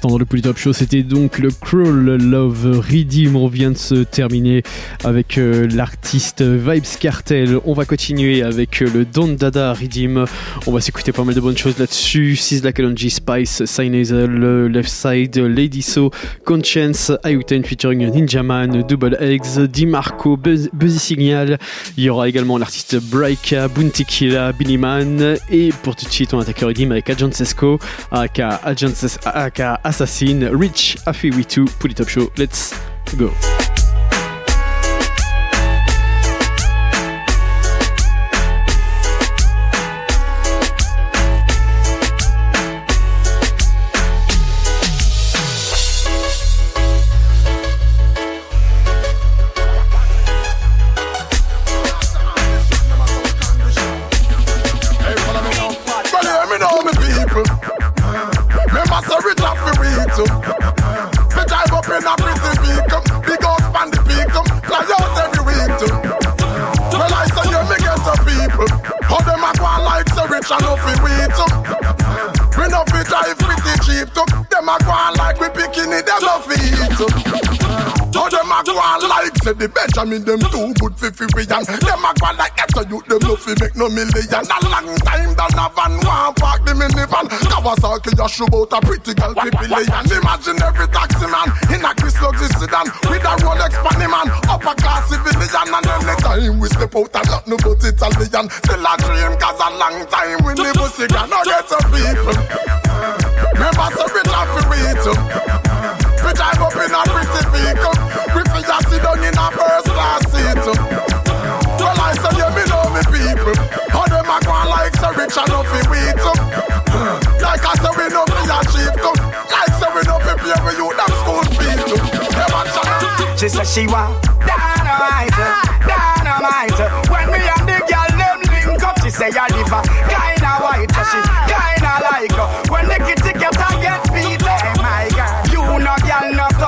l'instant dans le Polytop Show, c'était donc le Crawl Love Redeem. On vient de se terminer avec euh, l'artiste Vibes Cartel. On va continuer avec euh, le Don Dada Redeem. On va s'écouter pas mal de bonnes choses là-dessus. Sizzla Kalonji, Spice, Sinazal, Left Side, Lady So, Conscience, Ayuten featuring Ninja Man, Double Eggs, DiMarco, Buzz, Buzzy Signal. Il y aura également l'artiste Braika, Bounty Killa, Billy Man. Et pour tout de suite, on attaque le Redeem avec Agent Sesco, aka Agent aka Assassin, Rich, Afi2, Pull It Up Show. Let's go. A go on like we picking it, them no fi How them a go on like say the Benjamin them too good fi fi we them a go like extra youth them no fi make no million. A long time than a van one park the minivan. Kawasaki a show out a pretty girl fi billion. Imagine every taxi man in a Chris Lexus sedan with a Rolex panny man upper class civilian and anytime we step out and not no but Italian. Still a dream cause a long time we live pussy can not get some people. Remember so rich and fi read Drive up in a pretty vehicle. Fi just sit down in a first class seat. Well, I say you me know me people. How them a go like so rich and no. Like I say we no fi achieve. Like say we no fi pay for you them school fees. She said she want dynamite, dynamite. When me and the girl them link up, she say I live a kinda white, she kinda like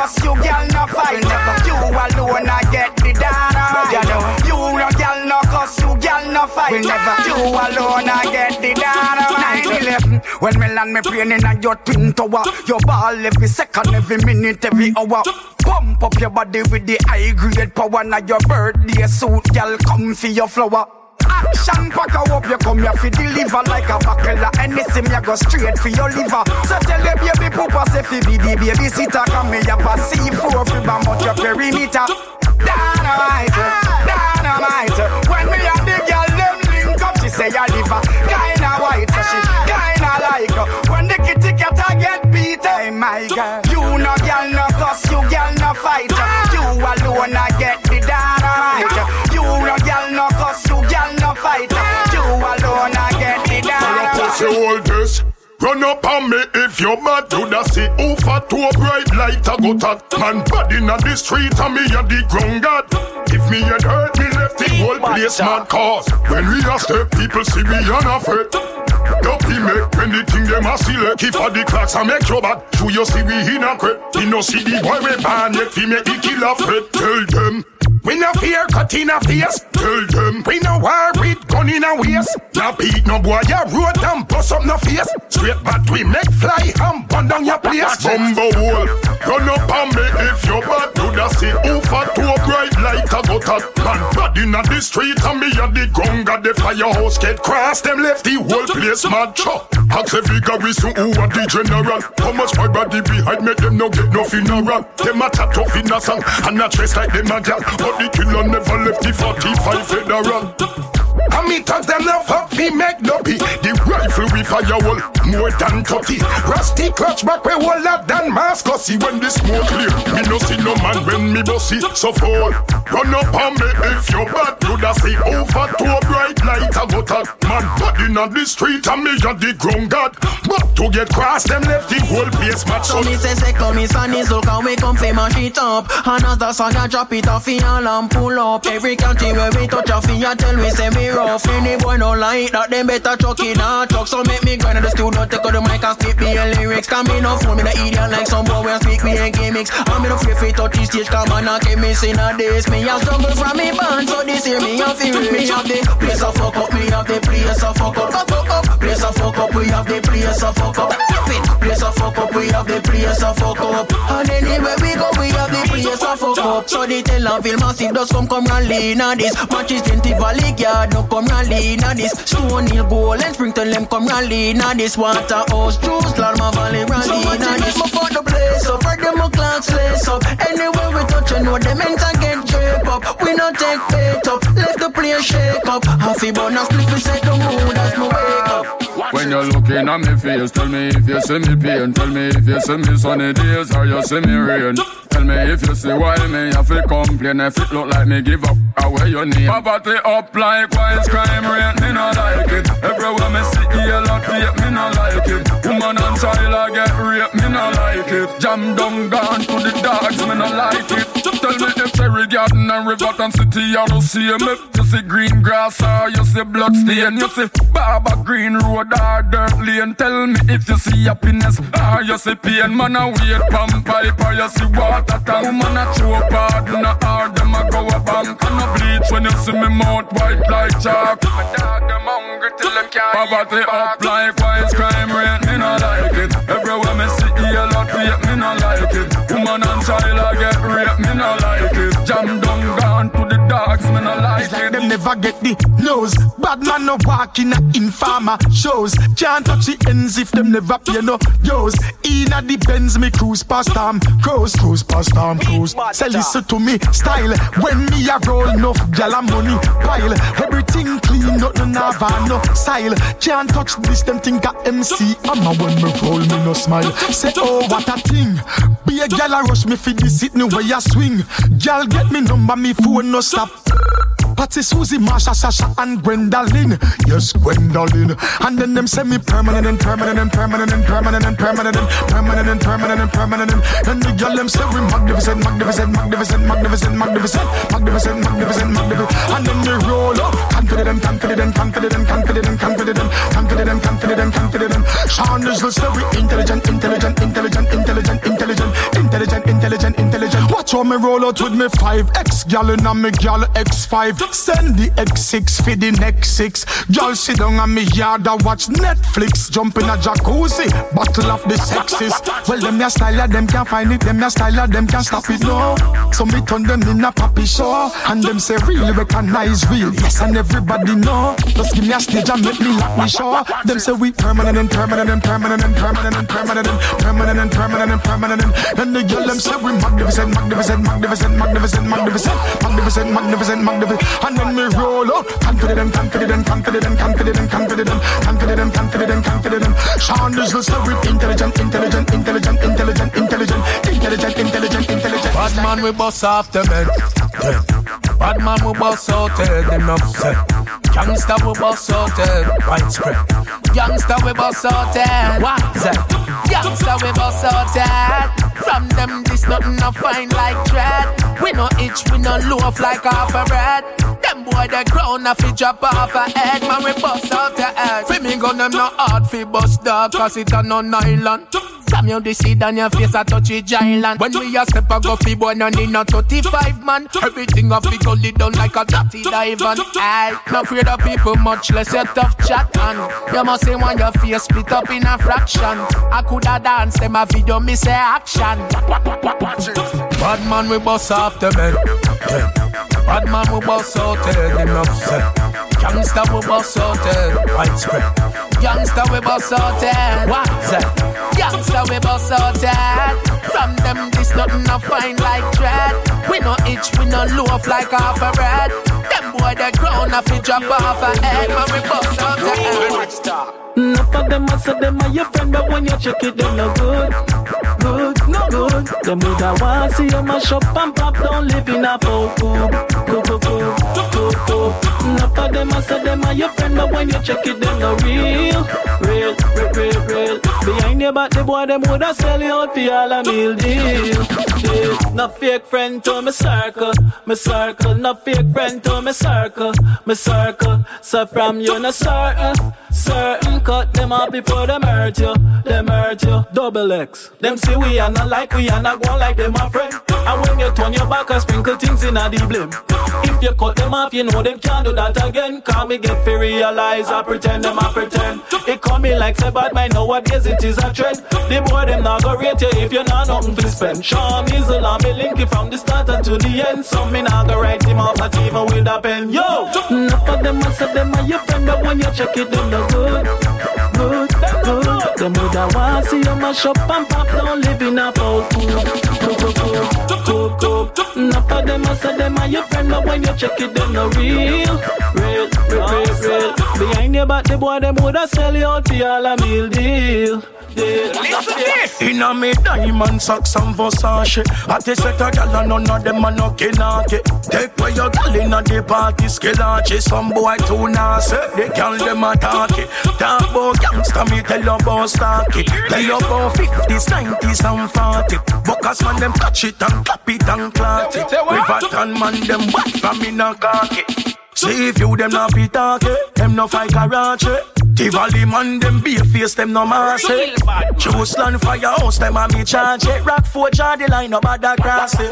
cuss, you girl no fight. You alone I get the dynamite. You no girl no cuss, you girl no fight. You alone I get the dynamite. 9-11, when me land me plane in a your twin tower, your ball every second, every minute, every hour. Pump up your body with the high grade power. Now your birthday suit, girl, come for your flower. Action pack a up, you come here fi deliver like a buckler. Anything you go straight for your liver. So tell your baby poopa say fi be the baby sitter. Come me have a C4 fi bam out your perimeter. Dynamite, dynamite. When me and the girl them link up, she say I live a kinda white, so she kinda like. When the kitty cat a get beat, hey my girl, you no girl no cuss, you girl no fight. You alone a dynamite. hold Run up on me if you're mad. Do the see who fat to a bright light a go tat. Man bad inna the street and me a the ground god. If me had hurt me left the whole place mad cause. When we a step, people see me unafraid. Dopey make when the thing them a If eh, a the clocks a make you bad Show you see we in a crep You no see the boy we ban yet Fi make the killer fret Tell them we no fear cut in a face. Tell them we no war with gun in a waist. No beat no boy ya road and bust up no face. Straight but we make fly and burn down your place. Bumbo hole, run up on me if you bad. Do the see who fat to a bright light a gutter. Man bad inna the street and me a the gun got the firehouse get cross. Them left the whole place mad chop. Ask every see who a the general. How much my body behind make them no get no funeral. Them a tough in a song and a dress like them a gal. But the killer never left the 45 federal. And me thugs them love up, me make no pee. The rifle we fire wall more than 30. Rusty clutch back we wall up than mask. See when the smoke clear, me no see no man when me bossy so fall. Run up on me if you bad, you da see over to a bright light a go tag. Man body inna the street and me a the ground god. But to get cross them left the whole place match So me say say come me son is look and we come fi mash it up. Another song a drop it off in and pull up. Every country where we touch a fi a tell we say me rough. Any boy no like that, them better chuck it out. Truck so make me grind in the studio, take out the mic and spit me a lyrics. Come me no phone, me the idiot like some boy when speak me ain't gimmicks. I'm me no free fit touch the stage, come on, I keep missing a days. Me a struggle from me band, so this year me a feel me have the place a fuck up, me have the place a fuck up. Place a fuck up, we have the place a fuck up. Place a fuck up, we have the place a fuck up. And anywhere we go, we have the place a fuck up. So the and feel massive, just come come rally now this. Matches 20 Valley Yard, no come rally now this. Stone Hill Gold and Springton, them come rally now this. Waterhouse, Juice, Lalma Valley rally now this. So for the place up, for them a class lace up. Anywhere we touch, you know them and get drape up. We no take bait up, left the place shake up. Half a bonus, split we set the mood as me wake up. When you're looking at me face, tell me if you see me pain. Tell me if you see me sunny days or you see me rain. Tell me if you see why me have to complain. If it look like me give up, away your name. Poverty up like wise crime rate, me not like it. Everywhere me see yellow tape, me not like it. Woman and child I get raped, me not like it. Jam down gone to the dogs, me not like it. Tell me if Cherry Garden and Riverton City you don't see me. You see green grass or you see blood stain. You see Barber Green Road or dirt lane. Tell me if you see happiness or you see pain. Man a wait pump pipe or you see water tank. Choke hard in a hard them a go a bank. And a bleach when you see me mouth white like chalk. My dog them hungry till them can't Poverty up like wise crime rate. Me not like it. Everywhere me see yellow tape. Me not like it. Woman and child I get raped. Me not like it. Jam down gone to the dogs. Not like It's like it. them never get the nose. Bad man no walk in a informer shows. Can't touch the ends if them never pay no yo's. Inna the Benz me cruise past them, cruise, cruise past them, cruise. Say listen to me style. When me a roll enough gyal money pile. Everything clean, nothing have a no style. Can't touch this them think a MC. I'm a when me roll me no smile. Say oh what a thing. Be a gyal rush me for the sitting where you swing. Gyal get me number me phone no essa Patty, Susie, Marsha, Sasha, and Gwendolyn. Yes, Gwendolyn. And then them send me permanent and permanent and permanent and permanent and permanent and permanent and permanent and permanent. And the girl them say we magnificent, magnificent, magnificent, magnificent, magnificent, magnificent, magnificent, magnificent. And then they roll up, confident and confident and confident and confident and confident and confident and confident and confident. Sean is say we intelligent, intelligent, intelligent, intelligent, intelligent, intelligent, intelligent, intelligent. Watch how me roll out with me five X gal and me gal X five. Send the X6 for the next six. Y'all sit down on me yard and watch Netflix. Jump in a jacuzzi, battle of the sexes. Well, them ya style, them can't find it. Them ya style, them can't stop it, no. So me turn them in a poppy show. And them say real, recognize real. Yes, and everybody know. Just give me a stage and make me lock me show. Them say we permanent and permanent and permanent and permanent and permanent and permanent and permanent and permanent. And the girl them say we magnificent, magnificent, magnificent, magnificent, magnificent, magnificent, magnificent, magnificent. And then we roll out. Confident, confident, confident, confident, confident Confident, confident, confident Sean is the spirit Intelligent, intelligent, intelligent, intelligent, intelligent Intelligent, intelligent, intelligent. Bad man we bust after the Bad man we bust out head them upset. Youngster we bust out eh, widespread. Youngster we bust out eh, What is that? Youngster we bust out From them this nothing no fine like dread. We no itch, we no loaf like half a bread. Them boy they grown a fi drop off a head, man we bust out the head. Fi me gun them no hard fi bust dog, cause it a no nylon. Come you the seed on your face a touch it giant. When we a step a go fi boy no need no 35 man. Everything a fi lid down like a dirty diamond. I no afraid of people much less a tough chat and you must say when your face split up in a fraction. I coulda dance them a video me say action. Bad man we bust off the bed. Yeah. Bad man we bust out head enough say. Youngster we bust out head widespread. Youngster we bust out head. What say? Youngster we bust out head. From them this nothing no fine like dread. We no itch, we no loaf like half a bread. Them boy they grown up, fi drop off a head, man we bust out head. Enough of them, I said them are your friend, but when you check it, them no good, good, no good. Them with a want see you mash up and pop, don't live in a folk, good, good, good, good, good, good. Enough of them, I said them are your friend, but when you check it, them no real, real, real, real, real. Behind your back, the boy them woulda sell you out for all a meal deal. No fake friend to me circle, me circle. No fake friend to me circle, me circle. So from you no certain, certain cut them off before them hurt you, them hurt you. Double X. Them see we are not like we are not going like them my friend. And when you turn your back and sprinkle things in a the blame. If you cut them off, you know them can't do that again. Call me get to realize I pretend them I pretend. It come me like say bad mind nowadays it is a trend. The boy them not go rate you if you're not nothing to spend. Sean Easel and me link it from the start to the end. Some me not go write him off not even with a pen. Yo, enough of them I say them are your friend, but when you check it, them no good good, good. Them would I want see you mash up and pop, don't live in a foul. Enough of them, I said them are your friend, but when you check it, them no real, real, real, real, real. Behind your back, the boy them woulda sell you out to all a meal deal. Listen this. Inna me diamond socks and Versace. I take set a gal and none of them a no kinaki. Take where your gal inna the party skillachi. Some boy too nasty, they gal them a talkie. Talk about gangsta, me tell you about stocky. Tell you about 50s, 90s and 40. Buckers man them touch it and clap it and clot it. River and man them wet from inna khaki. See if you them not be talking, eh? them no fight karate. Tivoli man, them be face, them no massy. Eh? Choose land firehouse, them a me charge it. Rock forge on the line, no bother cross it.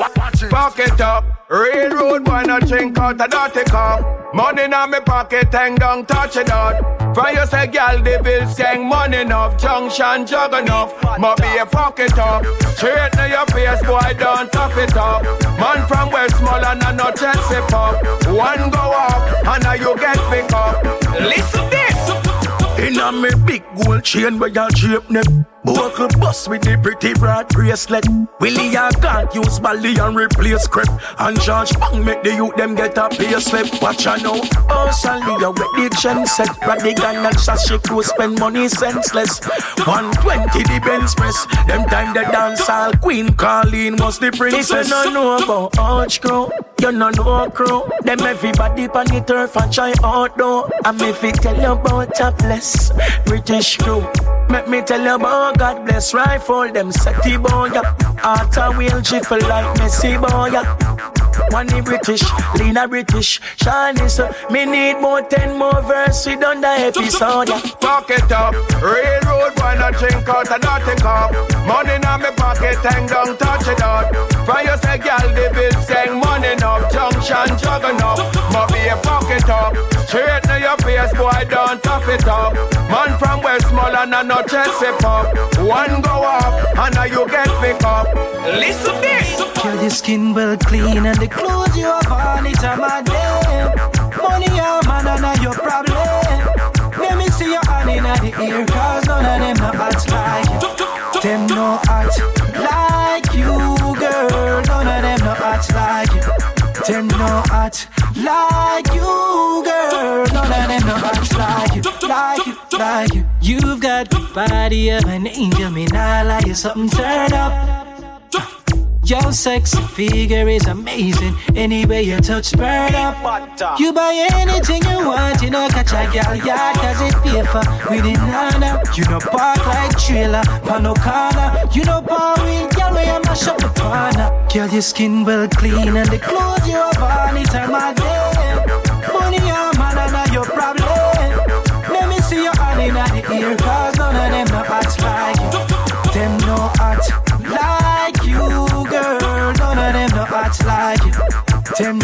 Fuck it up. Railroad boy not drink out a dirty cup. Money in me pocket, hang down, touch it out. From you say, girl, the bills gang money enough. Junction jug enough. Ma be a fuck it up. Straight to your face, boy, don't tough it up. Man from Westmoreland and no chest it up. One go up, and now you get pick up. Listen this. Inna me big gold chain where you drape neck Buckle bust with the pretty broad bracelet. Willie I can't use Bally and replace crep And George Bang make the youth them get a pay slip Watch ya now. Oh Sally you with the gen set. Radigan and Sashi crew spend money senseless. 120 the Benz press. Them time the dance all Queen Colleen was the princess. If you no. Know about Arch Crew You no know crew Them everybody pan the turf and try out though. And me fi tell you about topless British crew Make me tell you about God bless rifle Them setty boy yeah. A wheel jiffle like Messi boy yeah. One in British, Lena British, Chinese. Uh, me need more ten more verse. We done the episode. Yeah. Fuck it up. Railroad boy not drink out a dirty cup. Money in my pocket, hang down, touch it out. From you say, girl, the bills saying money enough. Junction jug enough. Ma be a fuck it up. Straight to your face, boy, don't tough it up. Man from Westmoreland and no chest it up. One go up, and now you get pick up. Listen this. Kill the skin well clean and the clothes you have on it a my day. Money your man and your problem. Let me see your hand in the ear cause none of them no act like you. Them no act like you, girl. None of them no act like you. Them no act like you, girl. None of them no act like you, like you, like you. You've got the body of an angel, me not lie, you something turn up. Your sexy figure is amazing. Anyway you touch, burn up. You buy anything you want, you know, catch a gal yard, cause it pay for with it nana. You know, park like trailer, pan no corner. You know, bar wheel, girl, where you mash up the corner. Girl, your skin well clean and the clothes you have on, it's a my day.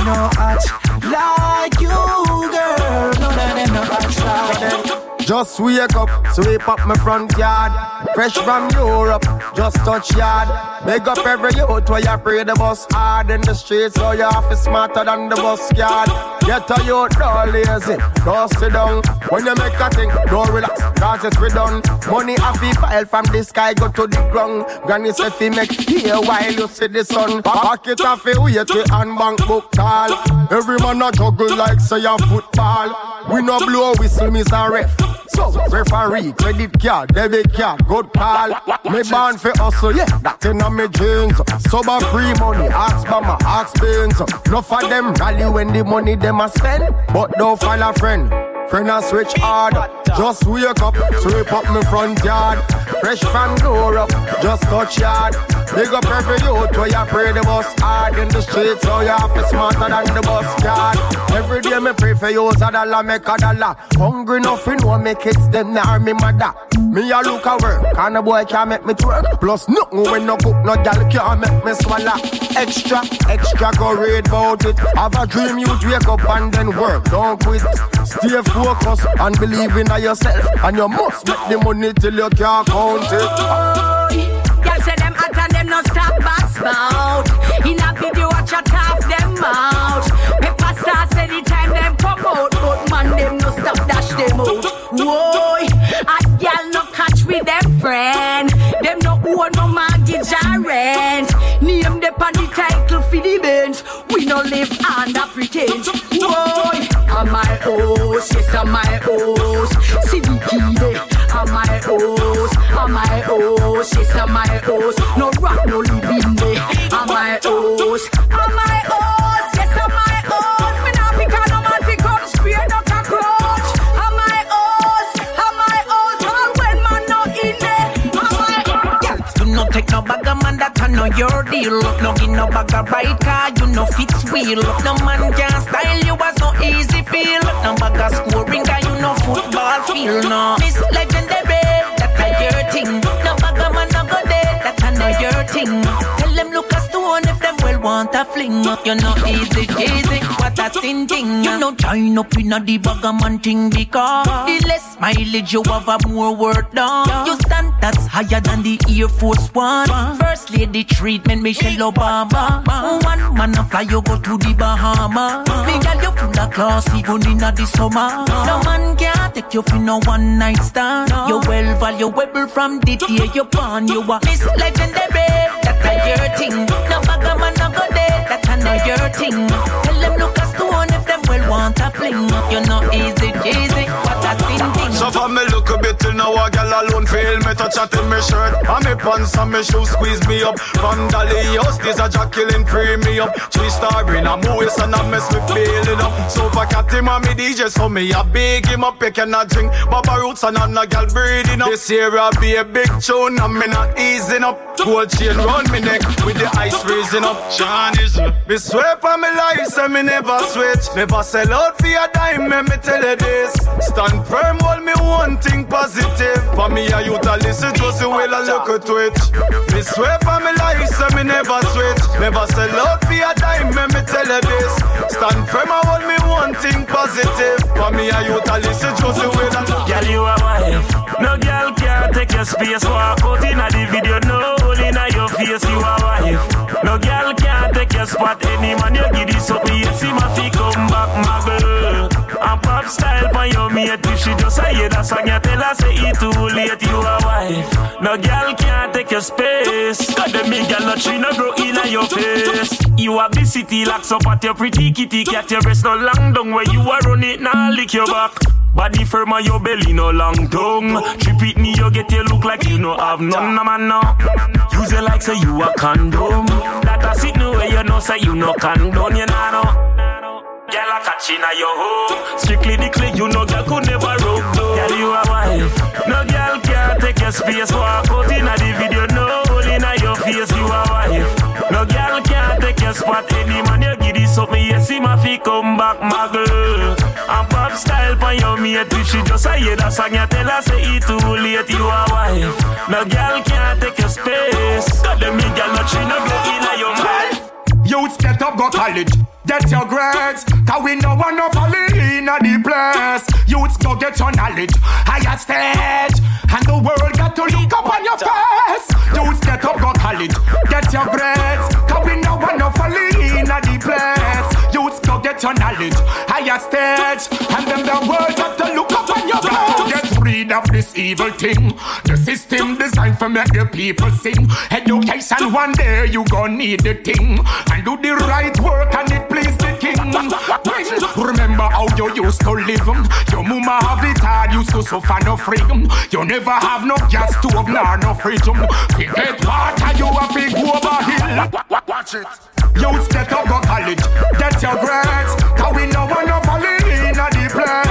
No act like you, girl. None of them no act like you. Just wake up, sweep up my front yard. Fresh from Europe, just touch yard. Make up every youth where you pray the bus hard in the streets, so you have to smarter than the bus yard. Get a youth, don't lazy, don't sit down. When you make a thing, don't relax, cause it's redone. Money have to file from the sky, go to the ground. Granny say fi make here while you see the sun. Pocket off fi wait and bank book tall. Every man a juggle like say a football. We no blow whistle, miss a ref. So, referee, credit card, debit card, good call. Me born for hustle, yeah, that in on me jeans. Sober free money, ask mama, ask beans. No for them rally when the money them a spend, but don't find a friend. Friend a switch hard, just wake up, sweep up me front yard. Fresh from door up, just touch yard. Big up every youth where you pray the bus hard in the streets, so you have to smarter than the bus card. Every day me pray for you, a dollar make a dollar. Hungry nothing, no make kids them nah me mother. Me a look at work, and a boy can't make me twerk. Plus nothing when no cook, no gal can't make me swallow. Extra, extra go read about it. Have a dream, you wake up and then work. Don't quit. Stay focused and believe in yourself, and you must make the money till you can't count it. Y'all say them hot and them no stop back spout. In a video, watch a half them out. Pepper stars anytime them come out, but man them no stop dash them out. Whoa, a gal no with them friend. Them no own no mortgage or rent. Name them on the title for the Benz. We no live under pretense. Whoa, am my host? Yes, I'm my host. See the key. Am my host? Am my host? Yes, I'm my host. No rock, no living there. Am my host? I know your deal. No give no bag of right car, you no fits wheel. No man can style you as no easy feel. No bag of scoring guy, you no football feel. No Miss Legendary, that a your thing. No bag of man no go there, that I know your thing. Tell them look a stone if them well want a fling. You know easy, easy, what a sin thing. You know join up in a the bag of man thing because the less mileage you have, a more work done. You stand that's higher than the Air Force One. First lady treatment, Michelle Obama. One man a fly, you go to the Bahamas. Me girl, you full of class, even in a the summer. No man can take you for no one night stand. You well valuable from the day you born. You are Miss Legendary, that a your thing. No bag man no go there, that a know your thing. Tell them look a stone if them well want a fling. You know easy, easy, what a sin thing. So for me look a bit till now a gal alone feel me touch at in me shirt. And me pants and me shoes squeeze me up. From Dolly house there's a Jacqueline premium Three star in a moose and a mess me feeling up. So for cat him and me DJ so me a big him up. You cannot drink Baba roots and I'm a gal breathing up. This year I be a big tune and me not easing up. Gold chain round me neck with the ice freezing up. Sean is Me swear for me life say me never switch. Never sell out for a dime let me tell you this Stand firm hold me one thing positive For me a youth a listen to see will a look at twitch Me swear for me life say me never switch Never sell out for a dime let me tell you this Stand firm and hold me one thing positive For me a youth a listen to see will a look Girl, you a wife. No girl can take your space. Walk out in a the video, no hole in your face. You a wife. No girl your spot. Any man you give this up, yes, him a fi come back, my Pop style for your mate. If she just a hear that song, you tell her say it too late. You a wife. No girl can't take your space. Got the big girl, no tree, no grow in your face. You have the city locks up at your pretty kitty cat. Your breast no long down where you a run it, now lick your back. Body firm and your belly no long tongue. Trip it me, you get you look like you no have none, no man no. Use it like say you a condom. That a sit no way you know say you no condom, you know. Girl a catch inna your home. Strictly click, you know girl could never rub though. Girl you a wife. No girl can take your space. Walk out inna the video, no hole inna your face. You a wife. No girl can take your spot. Any man you give this up, me yes him a fi come back, my girl. And pop style for your mate. If she just a hear that song, you tell her say it too late. You a wife. No girl can take your space. God them me girl, no she no go inna your mind. Youths get up, go college. Get your grades, cause we no want no falling in the place. Youths go get your knowledge, higher stage, and the world got to look up on your face. Youths get up, go college, get your grades, cause we no want no falling in the place. Youths go get your knowledge, higher stage, and then the world got to look up on your face. Rid of this evil thing. The system designed for make the people sing. Education one day you gon' need the thing and do the right work and it please the king. Remember how you used to live? Your mama have it hard, used to suffer no freedom. You never have no gas stove nor no fridge. To get water, you to go over hill. Watch it. Youths get up, go college, get your grades. Cause we no want no falling in the place.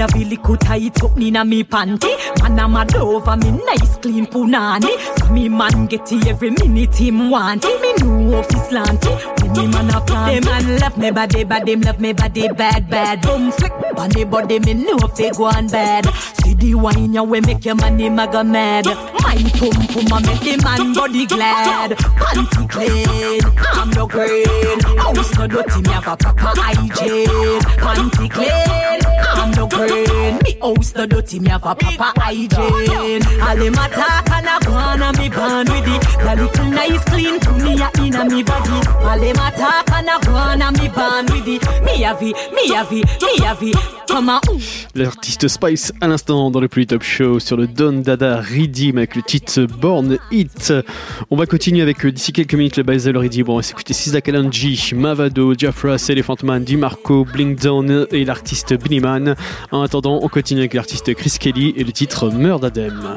Me a little tight up inna me panty. Man a over me nice clean punani. So me man get every minute him want. Me know of his slanty. When me man a plan, them man love me body, but them love me body bad bad. Boom flick body body me know if they go on bad. See the wine ya we make your money maga mad. My pum pum a make the man body glad. Panty clean, I'm no green. House no dirty, me have a proper hygiene. Panty clean, I'm no green. Me house no dirty, me have a proper hygiene. All them attack and go on and me born with it. The little nice clean to me a inna me body. All them L'artiste Spice à l'instant dans le plus top show sur le Don Dada Redeem avec le titre Born It. On va continuer avec euh, d'ici quelques minutes le Basil Redeem. Bon, on va s'écouter Sisa Kalanji, Mavado, Jafras, Elephant Man, DiMarco, Blink Down et l'artiste Bunnyman. En attendant, on continue avec l'artiste Chris Kelly et le titre Murdadem.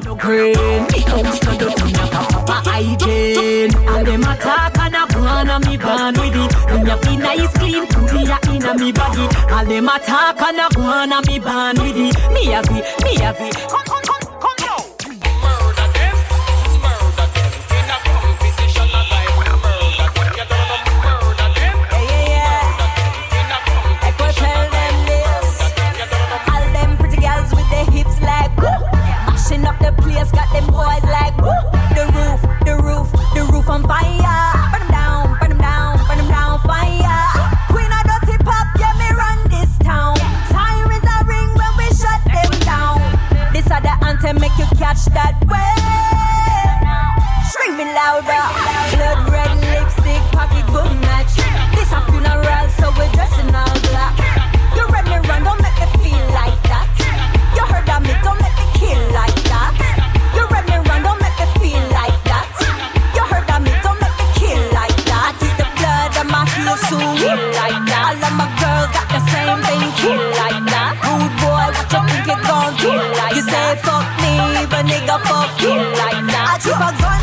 no green. Me house no dirty, me have a proper hygiene. All them attack and a go on and me born with it. Me have the nice clean food me a inna me body. All them attack and a go on and me born with it. Me have it, me have it. Come, come, come, come. Echo tell them this. All them pretty girls with their hips like woo. Mashing up the place, got them boys like woo. The roof, the roof, the roof on fire. Anthem, make you catch that way. Scream it louder. Blood red lipstick, pocket book match. This a funeral, so we're dressing all black. You read me run, don't make me feel like that. You heard of me, don't make me kill like that. You read me run, don't make me feel like that. You heard of me, don't make me kill like that. I the blood on my heels so real like that. All of my girls got the same thing, kill like that. Rude boy, what you think gon' do say fuck me, but nigga fuck you like that. I keep a gun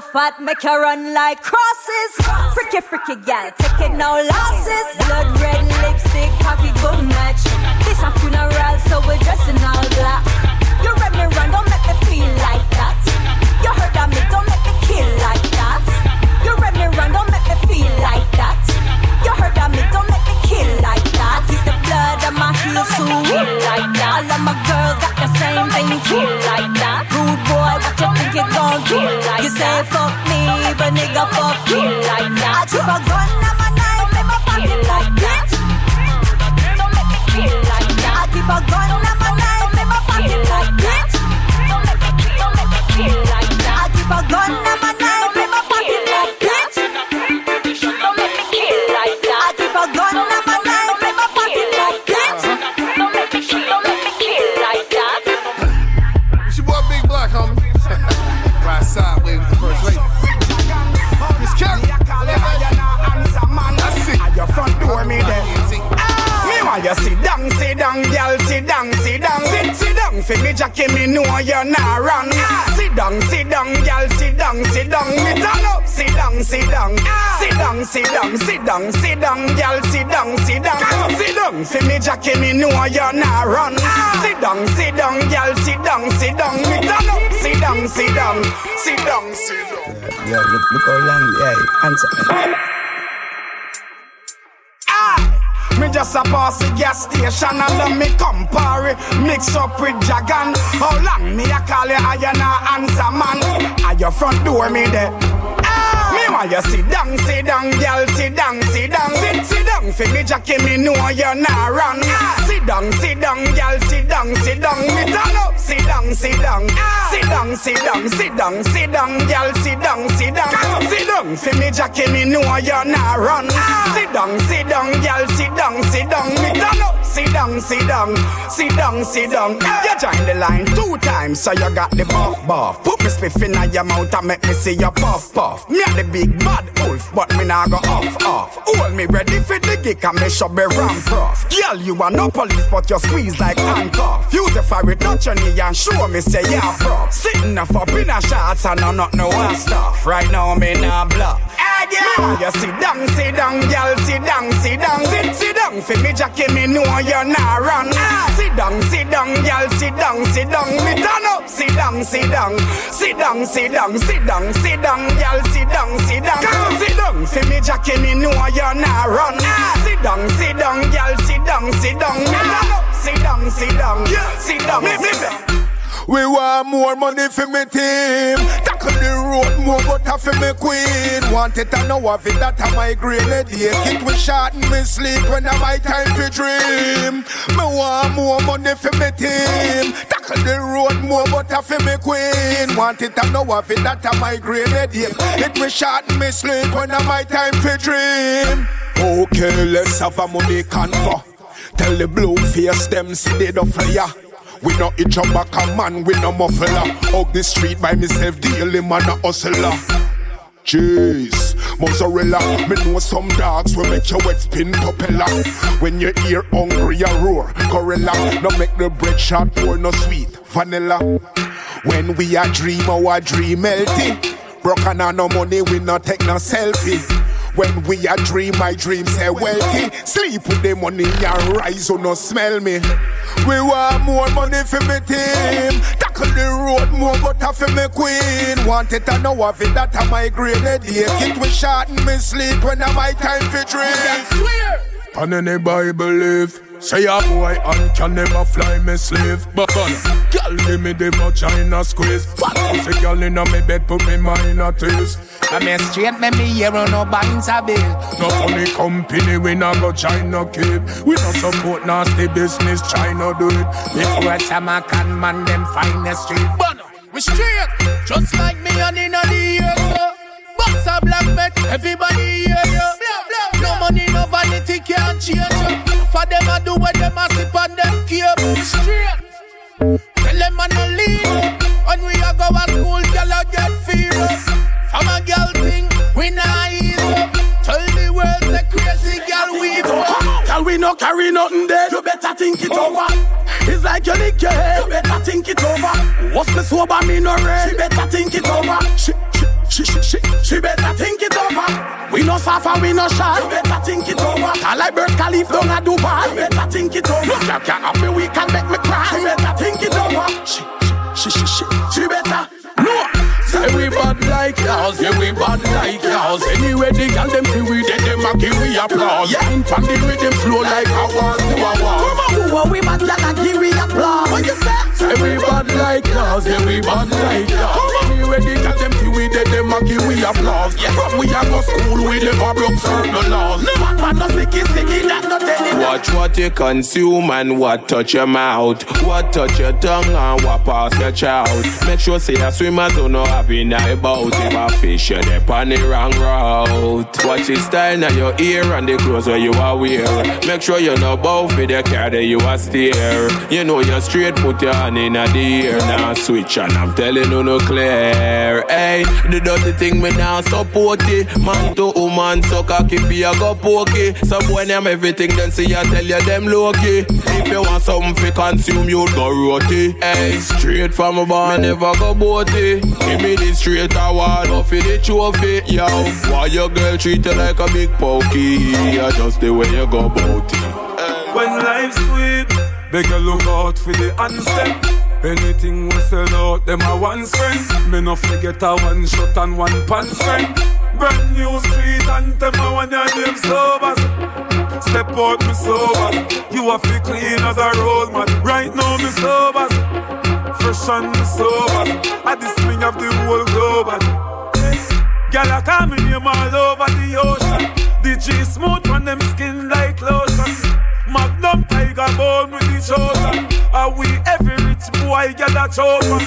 fat, make her run like crosses. Freaky, freaky gal, taking no losses. Blood red lipstick, cocky good Know you're not run. Sit down, sit down, girl, sit down, sit down. Me turn up, sit down, sit down, sit down, sit down. Yeah, look, look how long, yeah, answer. Ah! Me just a pass the gas station and then me compare it, mix up with Jagan. How long me a call you, I you not answer man? At your front door me there. Ah! Me want you sit down, sit down, girl, sit down, sit down, sit, sit down. For me, Jackie, me know you're not run. Sit down, sit down, girl, sit down, sit down. Me turn up, sit down, sit down, sit down, sit down, sit down, sit down, girl, sit down, sit down, sit down. For me, Jackie, me know you not run. Sit down, sit down, girl, sit down, sit down. Me turn up, sit down, sit down, sit down, sit down. You join the line two times, so you got the buff buff. Put me spliff in your mouth and make me see your puff puff. Me a the big bad wolf, but me nah go off off. Hold me ready for the gig and me should be ramp off. Girl, you are no police, but you squeeze like handcuff. Use the fire touch your knee and show me say yeah prof. Sitting up up in a shots and I'm not no one stuff. Right now me nah bluff. Me want you sit down, sit down, girl, sit down, sit down, sit, sit down. For me, Jackie, me know you not run. Sit down, sit down, girl, sit down, sit down. Me turn up, sit down, sit down, sit down, sit down, sit down, sit down, girl, sit down, sit down, sit down. For me, Jackie, me know you not run. Sit down, sit down, girl, sit down, sit down. Me turn up, sit down, sit down, sit down, sit down. We want more money for me team. Tackle the road more, but have for me queen. Want it and know of it, that I migraine day. It we short me sleep when I my time to dream. Me want more money for me team. Tackle the road more, but have for me queen. Want it and know of it, that I migraine day. It we short me sleep when I my time to dream. Okay, let's have a money convo. Tell the blue face them see they don't fire. We no up back a man, we no muffler. Hug the street by myself, daily man a hustler. Jeez, mozzarella. Me know some dogs will make your wet spin propeller. When you hear hungry, you roar. Gorilla, no make the bread shot pour no sweet vanilla. When we a dream, our dream healthy. Broken and no money, we no take no selfie. When we a dream, my dream say wealthy. Sleep with the money and rise, so no smell me. We want more money for me team. Tackle the road more, but have for me queen. Want it and know of it, that I migraine a day. Kid we shot me sleep when I my time for dream. And any Bible live. Say a boy and can never fly me slave But gun, girl give me the vagina squeeze Fat pussy girl inna me bed put me mind at ease I me straight me me here on no binds a bill. No funny company, we not go China keep. We not support nasty business, China do it. Before summer can man them find the street. But we straight, just like me and in the year. Box a black bet, everybody hear you. No money, no vanity can't change you. For them I do what them a sip and them keep straight. Tell them I no lead. When we a go to school, girl I get fear. From a girl thing, we not ease up. Tell the world the crazy girl we fuck. Girl, we no carry nothing there. You better think it over. It's like you lick your head. You better think it over. What's me sober, me no red. She better think it over. She, she, she, she, she better think it over. We no suffer, we no shy. You better think it over. I like Burj Khalifa down a Dubai. You better think it over. Look, you can't have me weak and make me cry. You better think it over. She, she, she, she, she better. No. Say we bad like yours, yeah we bad like yours. Anyway the girl them feel we dead, them a give we applause. Yeah, from the rhythm flow like a war to a war. Come on, we bad like a give we applause. What you say? Say we bad like yours, yeah we bad like yours. Anyway the girl them we dead, them a give we applause. Yeah, from we a go school, we never broke certain laws. No man, no sticky, sticky, that not any. Watch what you consume and what touch your mouth. What touch your tongue and what pass your child. Make sure say a swimmer don't know having a about if a fish you dip on the wrong route. Watch the style now your ear and the clothes where you are wear. Make sure you know both for the car that you are steer. You know you're straight, put your hand in a the ear now switch and I'm telling you no clear. Hey, the dirty thing me now support it. Man to woman so cocky for you go pokey. Some boy them everything then see I tell you them low key. If you want something to consume you go roti. Hey, straight from a bar never go boaty. Give me the straight award, for the trophy, yo. Why your girl treat you like a big pokey? Yeah, just the way you go about it. When life's sweet, beg you look out for the answer. Anything we sell out, them a one spend. Me no forget a one shot and one pants friend. Brand new street and them a one your name sober. Step out me sober. You a fi clean as a road man. Right now me sober. Fresh and me sober. I this me of the whole globe. Girl I call me name all over the ocean. The G smooth on them skin like lotion. Magnum tiger bone with the chosen. Are we every boy get a chosen?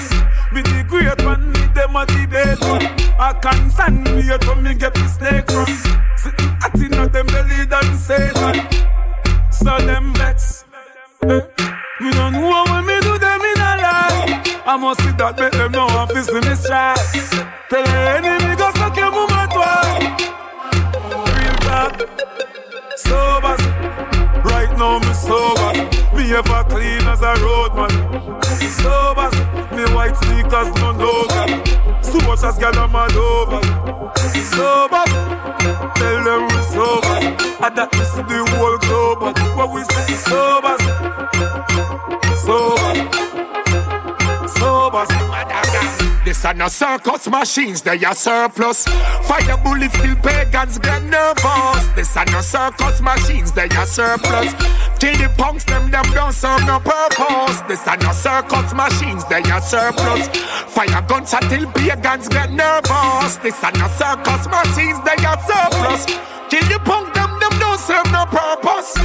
Me the great one, me them a debate one. I can't stand me to me get the snake from. Sitting at in them belly than Satan. So them vex. Eh? Me don't know when me do them in a lie. I must see that make them know I'm facing me strike. Tell enemy go suck your mama twice. Real talk. Sober. Now me sober. Me ever clean as a roadman. Sober. Me white sneakers no logo. So much as girl I'm all over. Sober. Tell them we sober. And that is the whole globe. What we say sober. Sober. Sober. This are no circus machines, they are surplus. Fire bullets till pagans get nervous. This are no circus machines, they are surplus. Till the punks them them don't serve no purpose. This are no circus machines, they are surplus. Fire guns until pagans get nervous. This are no circus machines, they are surplus. Till the punk them them don't serve no purpose.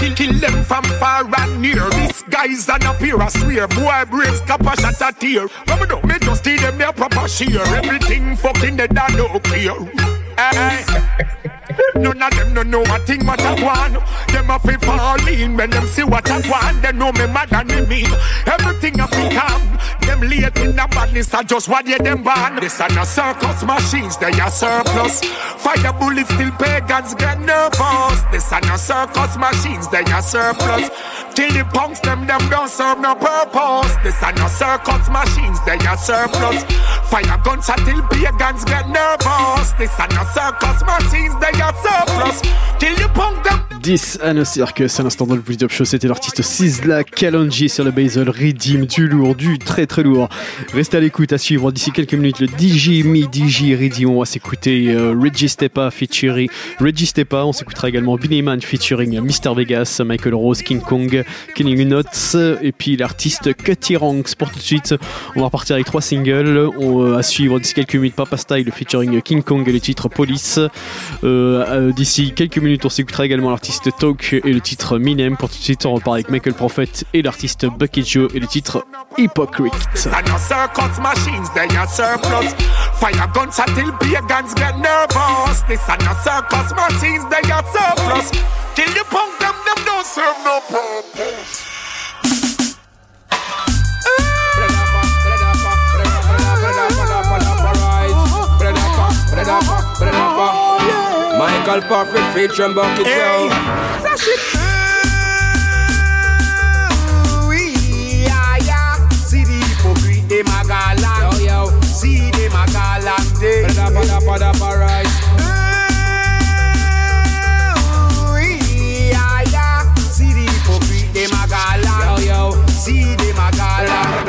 Kill, kill them from far and near. These guys not pure, I swear. Boy, brains a shot a tear. But me don't me just see them their proper share. Everything fucking dead and no clear. Hey. Eh, eh. None of them no know a thing what I want. Them a fi fall in when them see what I want. They know me mad and me mean. Everything a fi calm. Them late in the badness are just what you them born. This are no circus machines, they are surplus. Fire bullets till pagans get nervous. This are no circus machines, they are surplus. Till the punks them them don't serve no purpose. This are no circus machines, they are surplus. Fire guns until pagans get nervous. This are no circus machines, they are surplus. Till you punk them 10 à nos circus, à l'instant dans le Bully Top Show, c'était l'artiste Sizzla Kalonji sur le Basel Redeem, du lourd, du très très lourd. Restez à l'écoute, à suivre d'ici quelques minutes le DJ Me DJ Redeem. On va s'écouter euh, Reggie featuring Reggie. On s'écoutera également Billy Man featuring Mr Vegas, Michael Rose, King Kong, Kenny Nuts et puis l'artiste Cutty Ranks. Pour tout de suite, on va repartir avec trois singles. On, euh, à suivre d'ici quelques minutes Papa Style featuring King Kong et le titre Police. Euh, euh, d'ici quelques minutes, on s'écoutera également l'artiste Talk et le titre Minem. Pour tout de suite, on repart avec Michael Prophet et l'artiste Bucky Joe et le titre Hypocrite. Michael Prophet featuring Bucky hey. Joe. That's it. Ah, yeah. See the hypocrite, them a galant. Yo, yo. See them a galant. Pada, pada, pada. Ah, See them a See them a.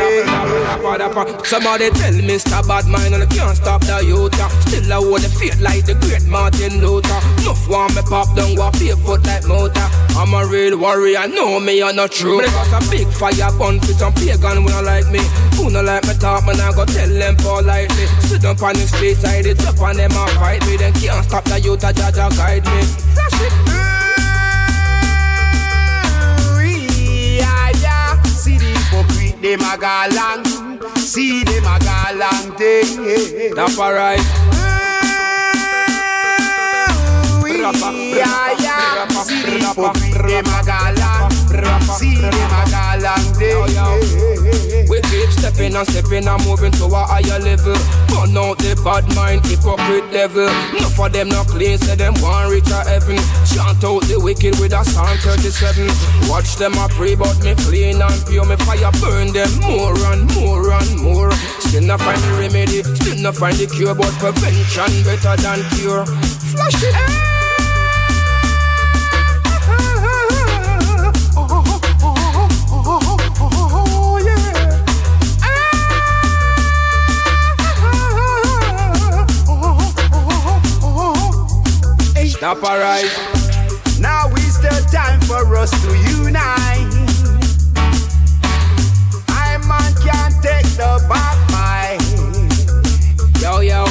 Joe. rapper. Somebody tell me stop bad mind and I can't stop the youth. Still I hold the faith like the great Martin Luther. Enough want me pop down, go foot like motor. I'm a real warrior, know me or not true. But it a big fire bun fit some pagan when I like me. Who not like me talk, man, I go tell them politely. Sit down on the street side, it's up on them, I fight me. Then can't stop the youth, a judge, guide me. Flash it. The hypocrite, them a. See them a galang day. That's alright. Yeah, yeah. See them a galang. See them a galang day. We keep stepping and stepping and moving to a higher level. Burn out the bad mind, hypocrite devil. Enough of them not clean, say them want reach a heaven. Chant out the wicked with a Psalm 37. Watch them a pray, but me clean and pure. Me fire burn them more and more and more. Still not find the remedy, still not find the cure, but prevention better than cure. Flash it. Stop alright. Now is the time for us to unite. I man can't take the back mind. Yo, yo.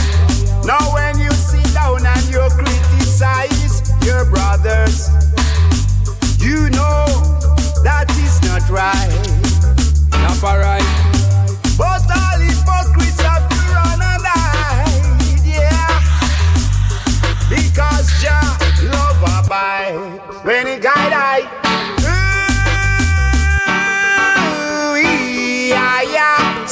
Now when you sit down and you criticize your brothers, you know that is not right. Stop alright. But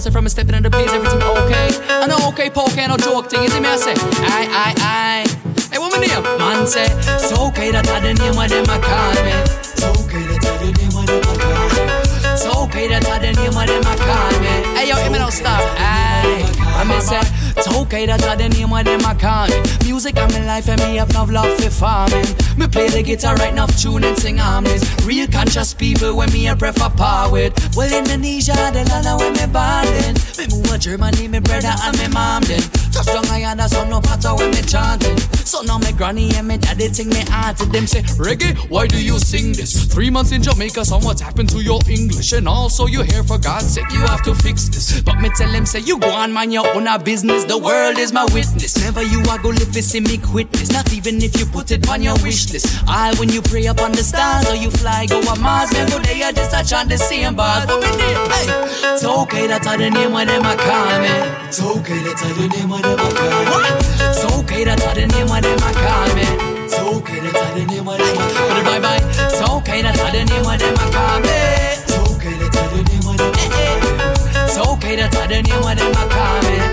say from a stepping in the place, everything okay. I know okay, poke, no joke thing. Is it me? I say, aye, aye, aye. Hey, my name? Man say, it's okay that I the name of them I call me. It's okay that I the name of them I call me. It's okay that I the name of them I call me. Hey, yo, hear me now, stop. Aye. I me say, it's okay that I the name of them I call me. Music and my life and me have no love for farming. Me play the guitar right now, tune and sing harmonies. Real conscious people when me a prefer power with. Well, Indonesia, the land where me born in. Me move to Germany, me brother and me mom then. Touch down Guyana, so no patter when me chanting. So now me granny and me daddy think me to them say, Reggae, why do you sing this? Three months in Jamaica, so what's happened to your English? And also you here for God's sake, you have to fix this. But me tell him, say, you go on, mind your own business. The world is my witness. Never you are go live this me witness. Not even if you put it on your wish list. I when you pray up on the stars or you fly go on Mars, man, go there just a chant the same bars. But me hey, it's okay that's all the name of them I call me. It's okay that's all the name of them I call me. It's okay that's all the name of them I call me. It's okay that's all the name of them I call me. Bye bye. It's okay them I the name of them I call me. It's okay that's all the name of I call me. It's okay that's all the name of I call me.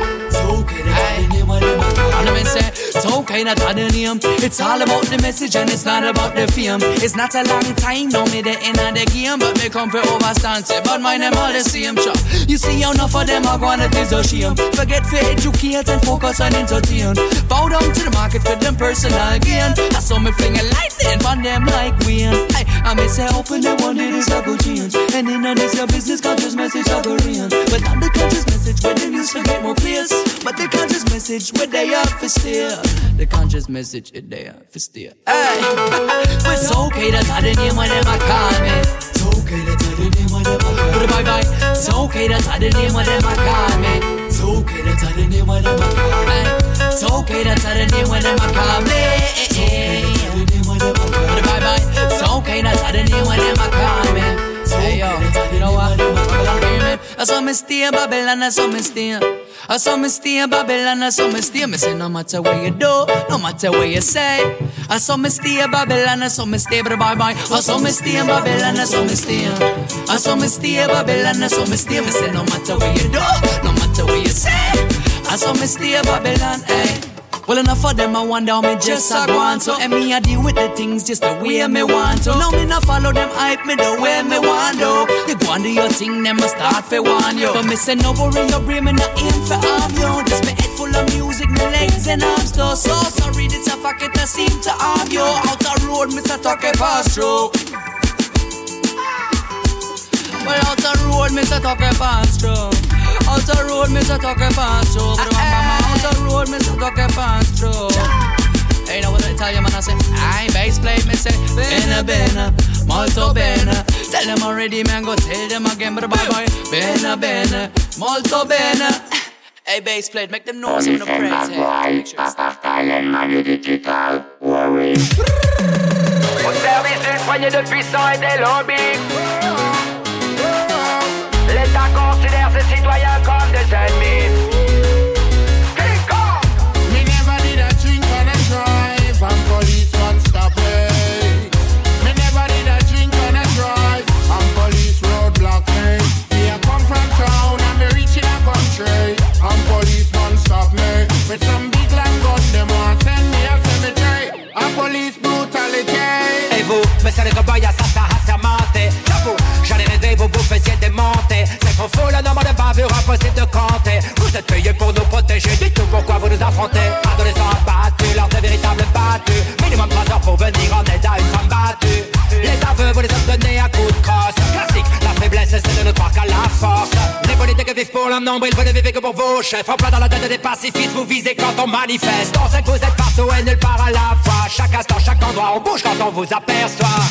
I it's okay not the name. It's all about the message and it's not about the fame. It's not a long time, no me the end of the game, but me come for overstand. Say, but mine them all the same. Chop. You see how enough of them are going to is a shame. Forget for educate and focus on entertain. Bow down to the market for them personal gain. I saw me fling a light then on them like Wayne. Hey, I may say open the one day this good go change. And in on this your business conscious message I go. Message where they are for still. The conscious message is there for still. Hey, but it's okay that I the name them I call me. It's okay that I the name them I call me. Bye bye. It's okay that I the name them I call me. It's okay that I the name them I call me. It's okay that I the name them I call me. Bye bye. It's okay that I the name them I call me. Hey yo, you know what? I saw me stay Babylon, I saw me stay. I saw me stay in Babylon, I saw me stay. Me say no matter what you do, no matter what you say. I saw me stay in Babylon, I saw me stay, bye bye. I saw me stay in Babylon, I saw me stay. I saw me stay in Babylon, I saw me stay. Me say no matter what you do, no matter what you say. I saw me stay in Babylon, hey. Well, enough of them, I wonder how me just a go on. So, and me, I deal with the things just the way me want to. Now, me not follow them hype me the way me want to. You go and do your thing, them must start for one you. But me say, no worry, your brain, me not aim for harm you. Just me head full of music, me legs and arms too. So sorry, this a fuck it, I seem to harm you. Out the road, Mr. Talk a pass through. Well, out the road, Mr. Talk a pass through. Out the road, me say talk a pass through. But mama, uh. out the road, me say talk a pass through. Hey, know what I tell you, man? I say, I bass play, me say, bene, bene, molto bene. Tell them already, man, go tell them again, but bye bye. Bene, bene, molto bene. Hey, bass plate, make them know some of the praise. Hey, make sure it's Au service d'une poignée de puissants et des lobbies. L'État considère ses citoyens comme des ennemis. Me never did a drink and a drive, and police won't stop trop faux, la norme de bavure, impossible de compter. Vous êtes payés pour nous protéger, dites-nous pourquoi vous nous affrontez. Adolescents abattus, lors de véritables battus. Minimum 3 heures pour venir en aide à une femme battue. Les aveux, vous les obtenez à coups de crosse. Classique, la faiblesse c'est de ne croire qu'à la force. Les politiques vivent pour leur nombre, ils veulent vivre que pour vos chefs. En dans la tête des pacifistes, vous visez quand on manifeste. On sait que vous êtes partout et nulle part à la fois. Chaque instant, chaque endroit, on bouge quand on vous aperçoit.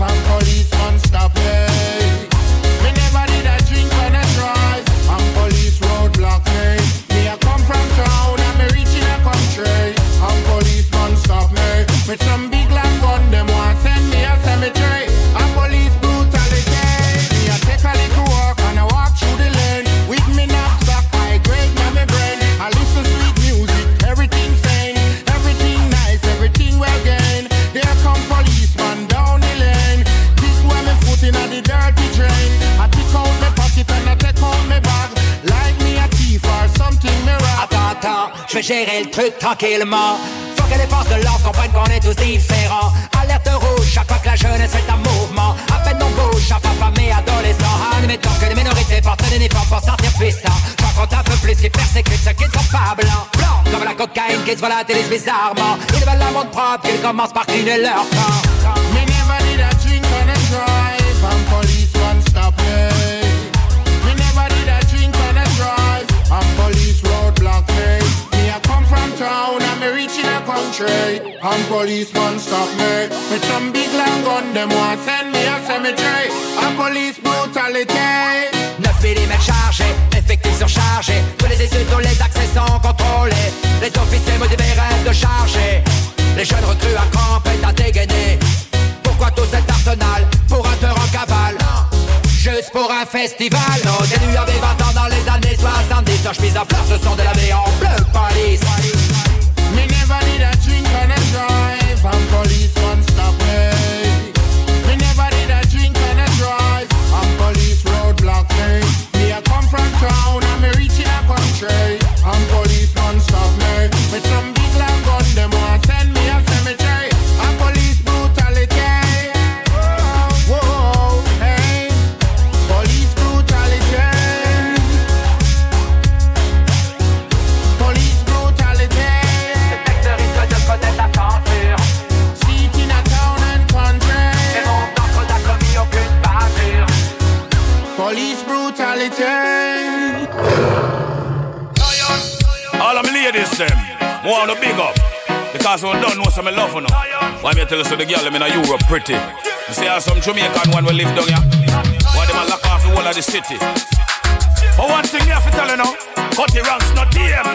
Drive, With some je vais gérer le truc tranquillement. Faut que les forces de l'ordre comprennent qu'on est tous différents. Alerte rouge, chaque fois que la jeunesse fait un mouvement. À peine on bouge, à papa mais adolescents. Admettons que les minorités portent un uniforme pour sortir puissant. J'en compte un peu plus qui persécutent ceux qui ne sont pas blancs. Comme la cocaïne qui se volatilise bizarrement. Ils veulent la monde propre, qu'ils commencent par cleaner leur camp. Les jeunes recrues à crampes et à dégainer. Pourquoi tout cet arsenal pour un tueur en cavale? Juste pour un festival. Nos élus avaient 20 ans dans les années 70 Leurs chemises à fleurs se sont délavées en bleu police Because we don't know some love for now. Why me tell you so the girl them in a pretty. You see how some Jamaican one will live down here. Why them a lock off the whole of the city. But one thing you have to tell you now, cut the ranks not game.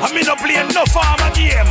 I mean no play no farmer game.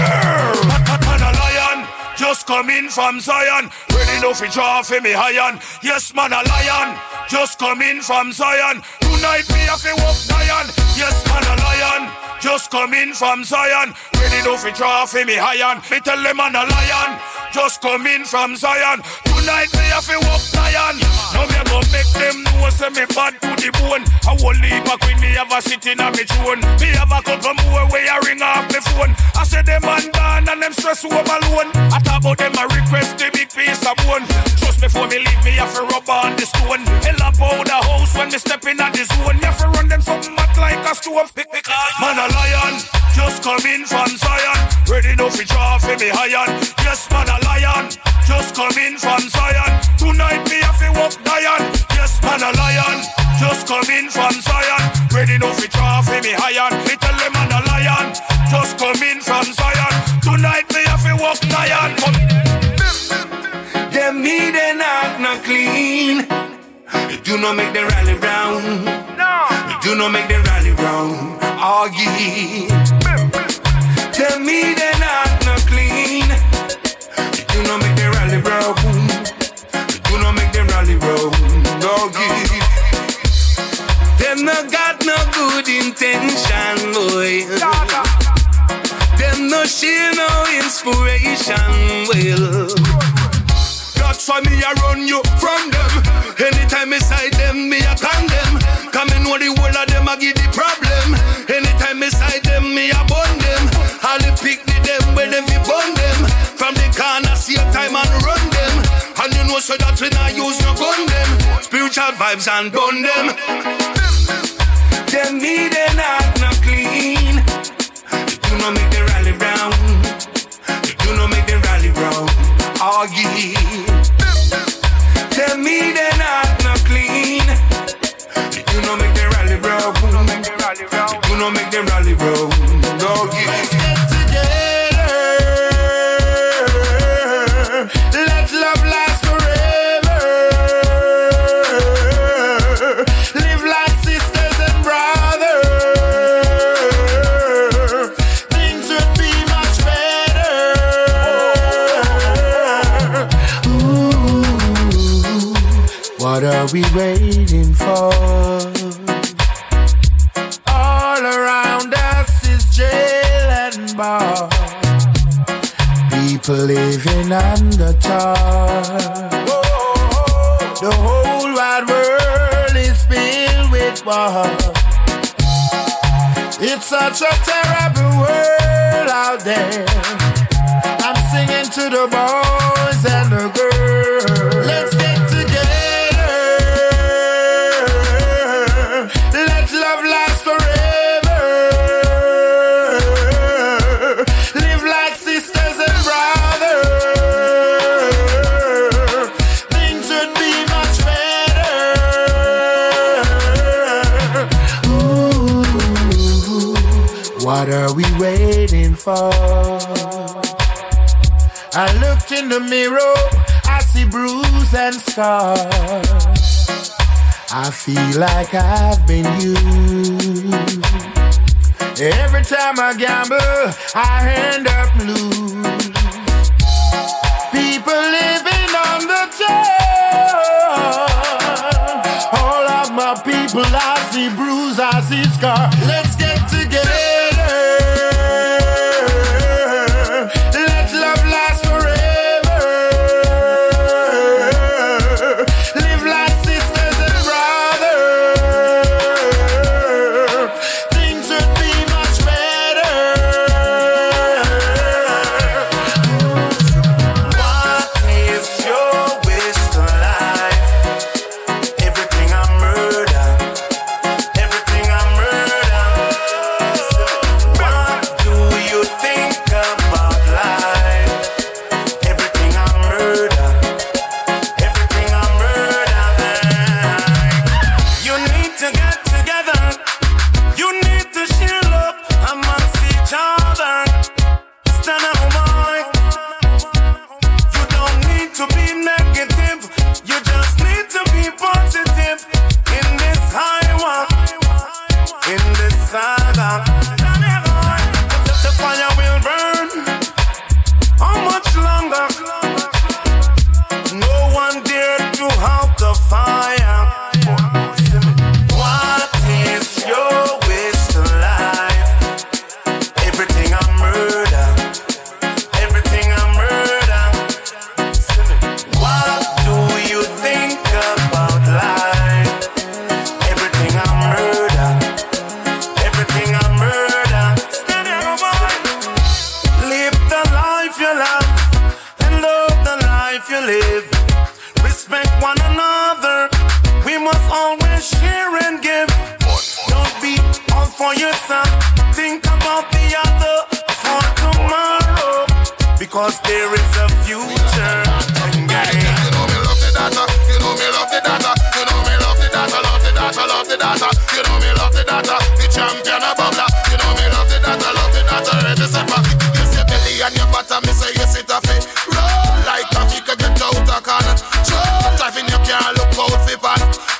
Man a lion, just come in from Zion. Ready no fi draw for me iron. Yes, man, a lion. Just come in from Zion. Tonight me a fi walk lion. Yes, man, a lion. Just come in from Zion. Ready no fi draw for me iron. Me tell them man a lion. Just come in from Zion. Tonight me a fi walk lion. Now me a go make them know say me bad to the bone. I whole leave a queen me have a sitting on me throne. Me have a couple more way I ring off me phone. I say them man born and them stress home alone. I talk about them a request the big piece of bone. Trust me before me leave me have to rub on the stone. Hell about the house when me step in at the zone. Me have to run them something hot like a stove. Because man a lion, just come in from Zion. Ready no fi draw for me iron. Yes man a lion, just come in from Zion. Tonight me have to walk lion. Yes man a lion, just come in from Zion. Ready no fi for me iron. Me tell them man a lion, just come in from Zion. Tonight me have to walk lion. Them me they not not clean. You do not make them rally round. No. You do not make them rally round. Oh yeah. Them me they not not do not make them rally. You do not make them rally round. Oh yeah. Them no got no good intention, boy. Them no share no inspiration, well. That's why me I run you from them. Anytime beside them, me I them. Come in know the whole of them I give the problem. Know so that we not use no gun them. Spiritual vibes and burn them. Them me they not not clean. You not make them rally round. You not make them rally round. Oh yeah. Them me they not not clean. You not make them rally round. You not make them rally round. Yeah. We waiting for? All around us is jail and bar. People living under tar. The whole wide world is filled with war. It's such a terrible world out there. I'm singing to the boys and the girls. Let's what are we waiting for? I looked in the mirror, I see bruise and scars. I feel like I've been used. Every time I gamble, I end up lose. People living on the top. All of my people, I see bruise, I see scar. Let's get together. The data. You know me love the data. The champion of bubbler. You know me love the data. Love the data. Ready stepper. Yes, your belly and your bottom. Me say yes, it a fit. Roll like coffee. Could get out a can. Roll driving your car. Look out for pan.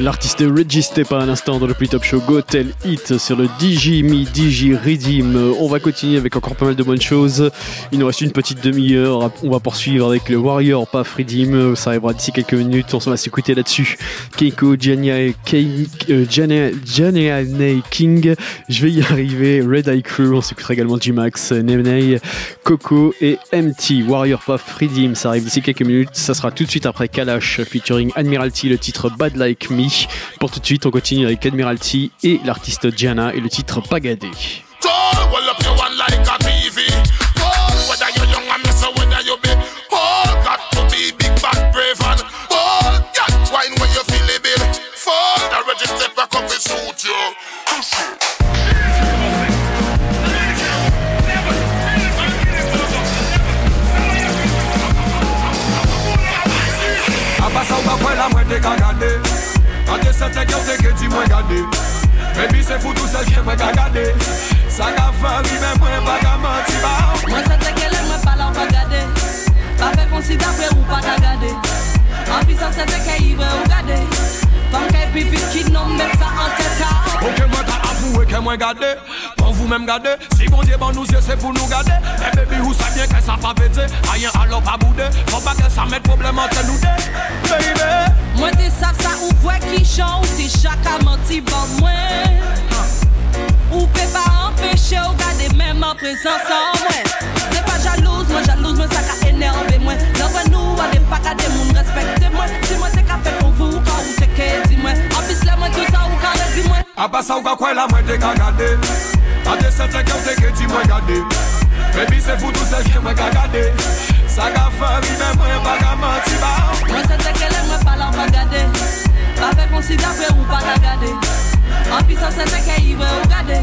L'artiste Reggie Stepa à l'instant dans le Play Top Show Go Tell Hit sur le DJ Me Redeem. On va continuer avec encore pas mal de bonnes choses. Il nous reste une petite demi-heure. On va poursuivre avec le Warrior Path Redeem. Ça arrivera d'ici quelques minutes. On va s'écouter là-dessus. Keiko, Jania, Kei- euh, King. Je vais y arriver. Red Eye Crew. On s'écoutera également G-Max, Nemney, Coco et MT. Warrior Path Redeem. Ça arrive d'ici quelques minutes. Ça sera tout de suite après Kalash featuring Admiralty, le titre Bad Like Me. Pour tout de suite, on continue avec Admiralty et l'artiste Gianna et le titre Pagadé. A sa te kyo te ke di mwen gade. Baby se foutou sel ke mwen ka gade. Sa ka fali men mwen pa ka manti ba. Mwen sa te ke le mwen pala ou pa gade. Pa fe konsi dapre ou pa ka gade. Anpi sa se te ke ive ou gade. Pan ke pipit ki nom men sa an teta Ou ke mwen ta ou e ke mwen gade Pan vou men gade. Si bon diye ban nou se se pou nou gade E eh, bebi ou sa bien ke sa pa pete Ayen alop a boude Fon pa ke sa met problem an te nou de Baby. Mwen te sav sa ou vwe ki chan Ou te chaka manti ban mwen. Ou pe pa empeshe ou gade Mem an prezansan mwen. Se pa jalouse mwen jalouse mwen Sa ka enerve mwen. Nan ven nou ale pa gade moun respekte mwen Si mwen te ka fe kon vou ka ou te ke di mwen An pis le mwen tout sa ou ka redi mwen Abasa ou ka kwen la mwen te ka gade. Ate sete ki ou te ke ti mwen gade. Baby se foutou sel ke mwen ka gade. Sa ka fari men mwen pa ka manti ba. Mwen se te kele mwen pala ou pa gade. Pa fe konsida ou pa ka gade. Sa se te ke ive ou gade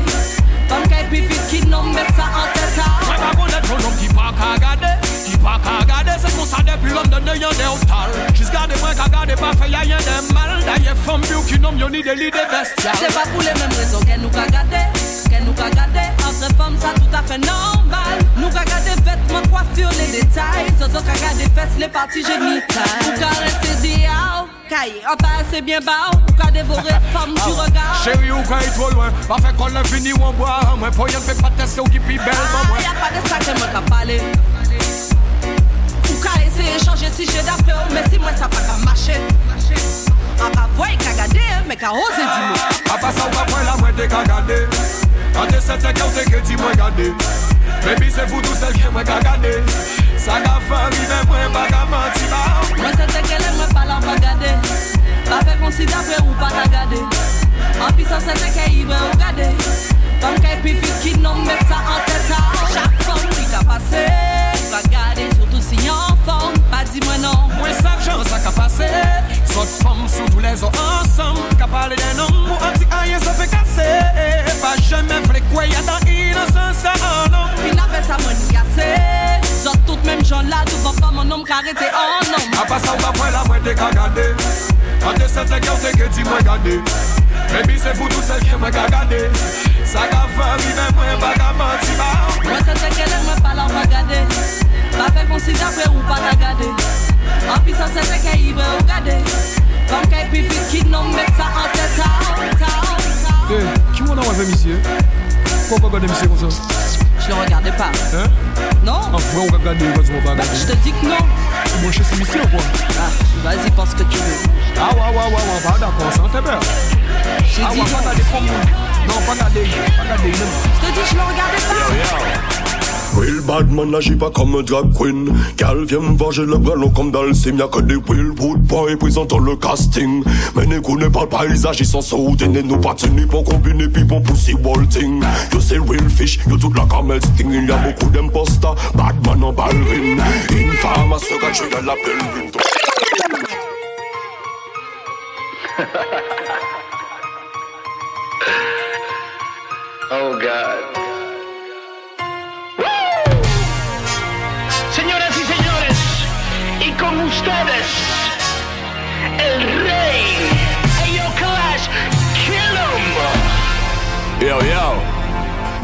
Ke pi fit ki non met sa an teta. Mwen pa konet yon nom ki pa ka gade Ki pa ka gade. Se kon sa depi London de yon de otal Jis gade mwen ka gade pa fe ya yon de mal. Da ye fom biou ki nom yon ni de li de bestial. Se pa pou le menm rezon ke nou ka gade Ke nou ka gade. Entre fom sa tout a fe normal. Nou ka gade vêtements, coiffure, les détails Zozo ka gade fes, les parties génitales Ou ka reste An pa ase bien bao Ou ka devore fom du regard. Chéri ou ka yi tro lwen Pa fe kon le fini ou an boa Mwen po yon pe patese ou ki pi bel man Ah, y a pas de ça que moi ka pale Ou ka ese changer si j'ai d'après Mais si moi ça pas ka marcher. An pa voy ka gade, mais ka ose di mou Abasa ou ka kwen la mwen te ka gade Ate sete ki ou te ke ti mwen gade Baby se foudou sel ke mwen ka gade Sa ka fari men mwen pa ka manti ba Mwen se te kele mwen pala pa gade Pa fe konsida pre ou pa ta gade An pi sa se te ke iwe ou gade Pan ke pi fit ki non met sa an teta Chak fom ki ka pase Pa gade soutou si yon fom Pa di mwen non Mwen sa jan sa ka pase Sot fom soutou le zo ansam Ka pale den om ou an ti aye se fe kase Pa jeme fle kwe ya dan i Inosan sa anon Pin apel sa mani yase Zot tout menm jan la Tou van pa man om karete anon A pa sa ou pa pre la mwen te ka gade An de se te kyo te ke ti mwen gade Baby se pou nou sel ke mwen ka gade Sa ka fami men mwen baga manti ba Mwen se te kele mwen pala mwen gade Pa fe konsida fe ou pa ta gade An pi sa se te ke ibe ou gade Van ke pipi ki nou met sa an te ta ou ta ou ta ou Ki mwen an wè fe misye? Pourquoi regarder monsieur comme ça Je le regardais pas. Hein Non En vrai on va regarder, on va se regarder Je te dis que non. Moi je suis ou quoi Ah, vas-y pense ce que tu veux. Ah ouais ouais ouais ouais, bah d'accord, ça t'es bien. J'ai Ah dit ouais, pas regarder moi. Non, pas regarder, pas regarder non. Je te dis je le regardais pas Real bad man agit pas comme un drag queen? Gal viens voir j'ai le bras long comme dans le sim Y'a que des real wood boys présentant le casting. Mais ne connaît pas le paysage ils sont sautés Ne nous pas tenus pour combiner puis pour pussy walting. Yo c'est real fish, yo toute la camel sting. Il y a beaucoup d'imposters, bad man en ballerine. Une femme à ce gars je la pellerine Oh God. Ustedes, el rey, Clash, kill 'em. Yo yo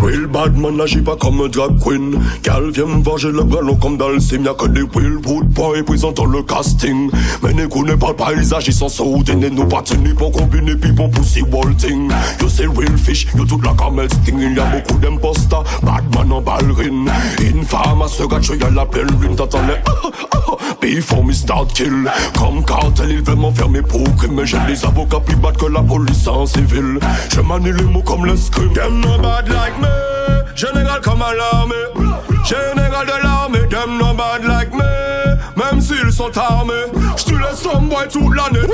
Real bad man agit pas comme un drag queen. Gal viens me voir le bras long comme dans le sim Y'a que des real wood boys présentant le casting. Mais ne pas le paysage ils sont sautés Ne nous pas tenus pour combiner puis pour pussy walting. Yo c'est real fish, yo toute la camel sting. Il y a beaucoup d'imposters, bad man en ballerine. Une femme à ce gâteau y'a la pleine lune T'entends les ah, ah, ah, Before me start kill. Comme cartel ils veulent m'enfermer pour crime. Mais j'ai des avocats plus bad que la police en civil. Je manie les mots comme le scream Them no bad like me Général comme à l'armée. Général de l'armée Them no bad like me Même s'ils sont armés J'te laisse un boy toute l'année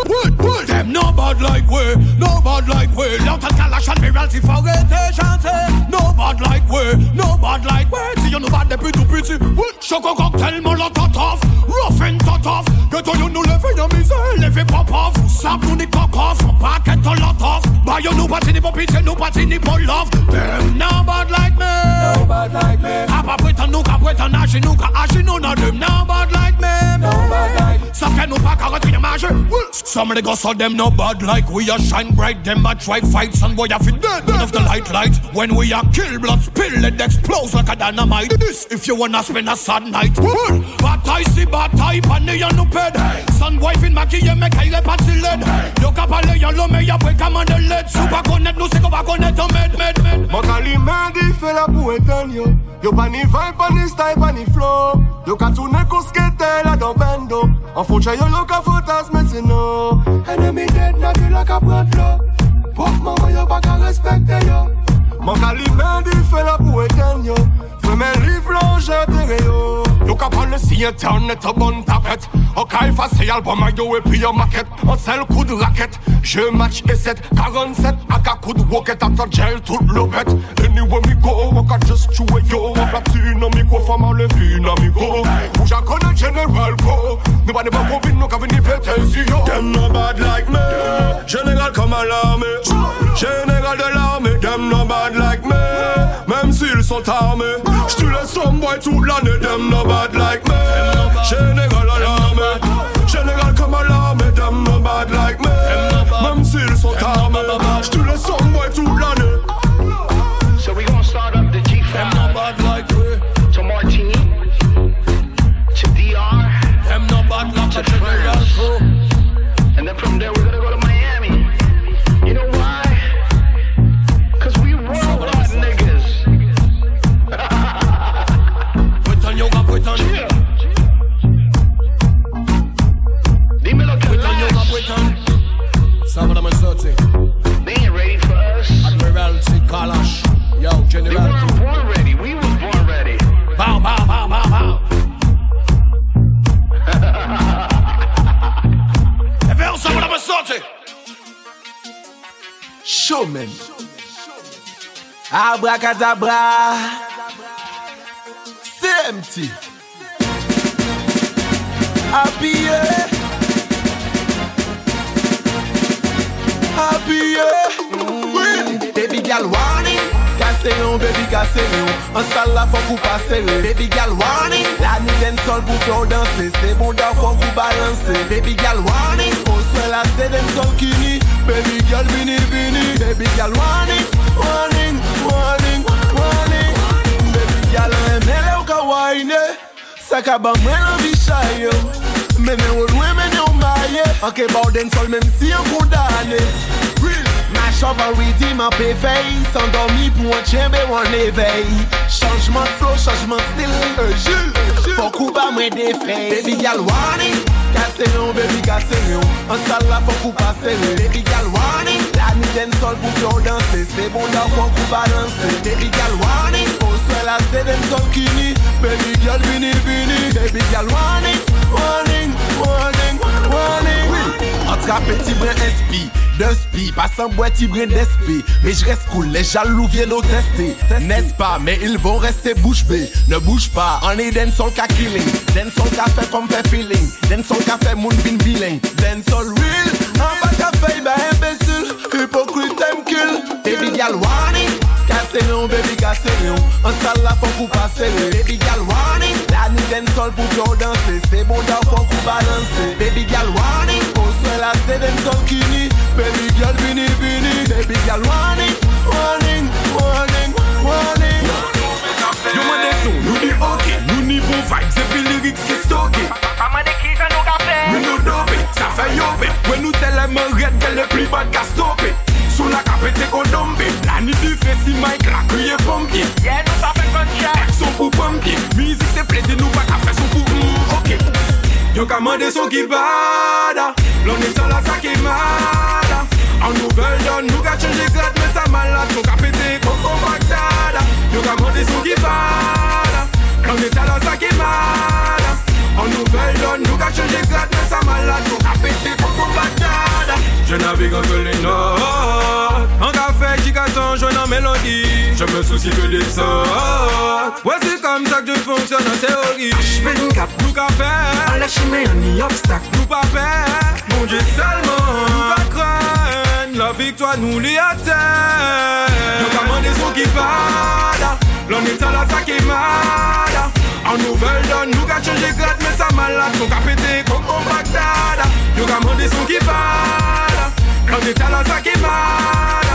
Them no bad like we, no bad like we. L'entente Kalash Admiral, si faut arrêter eh? chanter. No bad like we, no bad like we. Si you no bad tout petit. Oui, choco cocktail, molotov, rough and tough. Que toi you nous levez y'a misère, levez pop off. Sap nous ni cock off, paquet to lot off. Bah you nous parti ni pour pitié, nous parti ni pour love. Them no bad like me, no bad like me. A pas prétendre nous, qu'à prétendre agir nous, qu'à agir nous, non them no bad like me, no bad like. Que nous pas qu'à rentrer dans ma jeu. Some of the all them no bad like we are shine bright. Them a try fight, son boy a fit dead. None of the light light. When we are kill, blood spill, it explodes like a dynamite. This if you wanna spend a sad night. Bataille si bataille, pané y'a nous pède. Son boy fin maquillé, mais qu'il est parti laid. Yo parle y'a l'homme, y'a pas commande l'aide. Sous pas connaître nous, c'est qu'on va connaître un med, med, med. Mon calimandi fait la pour éteindre yo Yo pas ni vibe, pas ni style, pas ni flow Yo ka tourner qu'au skate là dans bendo En fouche yo yo ka fantasme mais c'est non Enemy dead, na vie la ka prendre l'eau Pop maman yo pas ka respecter yo Mon calimandi fait la éteindre yo Fais mes livres longe terre yo Yo ka parle si internet a bon tapette Ok effacer album a yo et puis yo maquette On sell coup de raquette Je match E7 47 Aka coup de rocket. After jail tout l'obette Anywhere me go can just it yo. En platine en micro Femme en levi na micro Ou j'en connais General Pro Nous pas de bon combine Nous ka veni péter si yo. Them no bad like me. Général comme à l'armée Général de l'armée Them no bad like me Même s'ils sont armés J'te laisse un boy toute l'année Them no bad like me. L'armée Général comme à l'armée Them no bad like me. Même s'ils sont armés J'te laisse un boy toute l'année Yo, They weren't born ready. We was born ready. Bow, bow, bow, bow, bow. Sábado me sote. Showman. Abracadabra. CMT. Happy yeah. Happy. Oui. Baby girl warning yon, baby ka yon An sal la fok ou pa sere Baby gal warning. La nou den sol pou fè ou danse Se bon da fok ou balanse Baby gal warning. Ou swen la se den sol kini Baby gal vini vini. Baby gal warning. Warning, warning, warning. Baby gal remele ou ka waine Saka ba mwen an vi chaye Mene ou lwe mene ou maye Anke ba ou den sol menm si yon kou dane Chivalry dit ma béveille, s'endormi pour un tchèmbe ou un éveil. Changement flow, changement de style, un jeu, beaucoup pas. Baby gal warning, cassez nous baby cassez nous En salle là, beaucoup pas sérieux. Baby gal warning, la nuit d'un sol pour qu'on danse, c'est bon d'avoir beaucoup balancer. Baby gal warning, au sol là, c'est d'un sol qui. Baby gal vini vini, baby gal warning, warning, warning, warning. Oui, attrape petit brin inspire. De spi Pas en bois ti brin d'SP Mais je reste cool, les jaloux viennent au tester. N'est-ce pas, mais ils vont rester bouche bée. Ne bouge pas, on est den sol ka killing Den sol ka fait comme fait feeling. Den sol ka fait moun vin billing. Den sol real, en bas fait bah imbécile. Hypocrite them kill. Baby warning Kase yon, baby kase yon An sal la fok ou pase yon Baby gal warning. La ni den sol pou pyo danse Se bon da fok ou balanse Baby gal warning. O swe la se den sol kini Baby gal vini vini Baby gal warning. Warning, warning, warning. Yo man de son, nou di ok. Nou ni bon vibes, e pi lyrics se stoke Mama de ki jan nou ka fe Nou nou dope, sa fe yope When nou tell them red, tell le pli bad ka stope sous la capette qu'on La nuit du fait si Mike la crié pompier. Yeah, nous ça fait gunshot Action pour pompier. Musique c'est plaisir, nous pas qu'à faire son pour mm, ok. Yo qu'à son qui bada L'on est la sac et mada En nouvelle donne, nous qu'à changer grade Mais ça malade, son capette qu'on compactada. Yo qu'à son qui bada L'on est sans la sac et mada En nouvelle donne, nous qu'à changer grade, mais ça malade, nous qu'à péter comme mon bagdad. Je navigue entre les notes, en café, gigaton, je en mélodie. Je me soucie que des sortes. Ouais, c'est comme ça que je fonctionne en théorie. H24, nous qu'à faire, à la on y obstacle. Nous pas faire, mon Dieu seulement. Nous pas craindre, la victoire nous l'y atteint. Nous qu'à des sons qui parlent, l'on est à la sac et mal. En nouvel don, nou ka chanje grat men sa malat Nou ka pete kon kon bagdad Nou ka mande son ki bad Nan de talan sa ki bad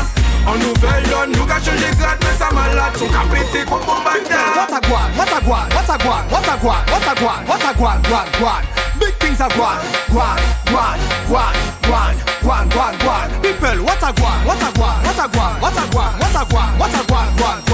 En nouvel don, nou ka chanje grat men sa malat Nou ka pete kon kon bagdad What a guan, what a guan, what a guan, what a guan, what a guan, what a guan, guan, guan Big things are guan, guan, guan, guan, guan, guan, guan, guan People, what a guan, what a guan, what a guan, what a guan, what a guan, what a guan, guan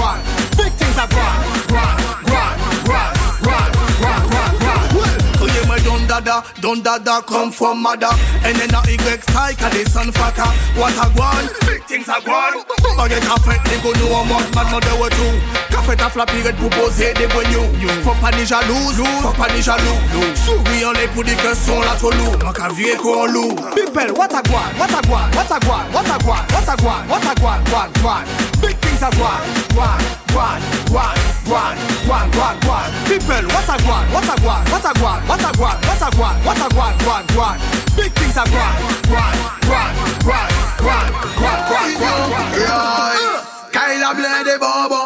my don dada, come from mother, and then a Y strike a the sun fucker. What a guan, big things are guan. A fait, they go know what mad mother were too. Café ta flappy red poser des boignons. Faut pas ni jalouse, faut pas ni jaloux. Souris en les pour dire que son là trop lourd. Manque à vieux qu'on lourd. People, what a guan, what a guan, what a guan, what a guan, what a guan, what a guan, guan, guan. Big things are guan, guan, guan, guan, guan, guan, guan, guan. People, what a guan, what a guan, what a guan, what a guan, what a guan, what a guan, guan, guan. Big things are guan, guan, guan, guan, guan, guan, guan, guan. Yeah. Kyla blende bobo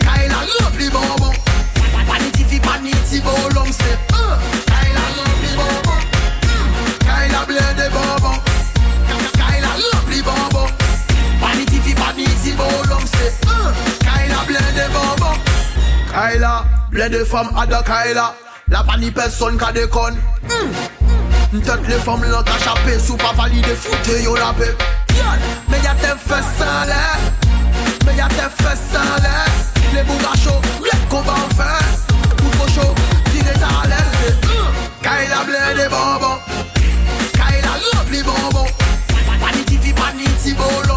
Kyla lovely bobo Vanity fi vanity bolong se uh. Kyla lovely bobo Mm. Kyla blende bobo Kyla lovely bobo Vanity fi vanity bolong se uh. Kyla blende bobo Kaila, blé de femmes à de Kaila. La pas ni personne qui déconne. Mmh. Tête les femmes l'ont échappé, sous pas validé, foutez yo la paix. Mais y'a tes fesses en l'air, mais y'a tes fesses en l'air. Les bougachos, les combats en fer. Pour chaud, dîner ça à l'aise. Kaila blé de bonbons, Kaila love les bonbons. Paniti, fi paniti, bolo.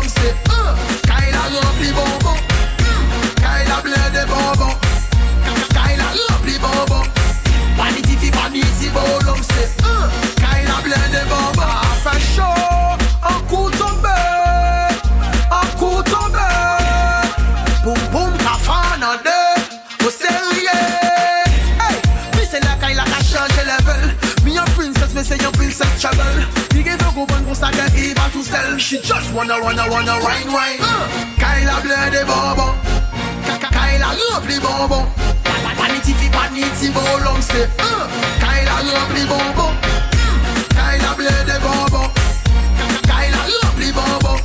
plein de bombes à chaud, en coup tombé, en coup tombé. Boum boum, ta fan en deux, au sérieux. Hey, puis c'est la caille, la caille change level. Me a princess, me say a princess trouble. She just wanna, wanna, wanna wine, wine. Uh. Caille la the de bonbons, caille la remplie. Paniti fi paniti volom se, uh. caille la remplie. Kyla of lady bobo. Kyla lovely bobo.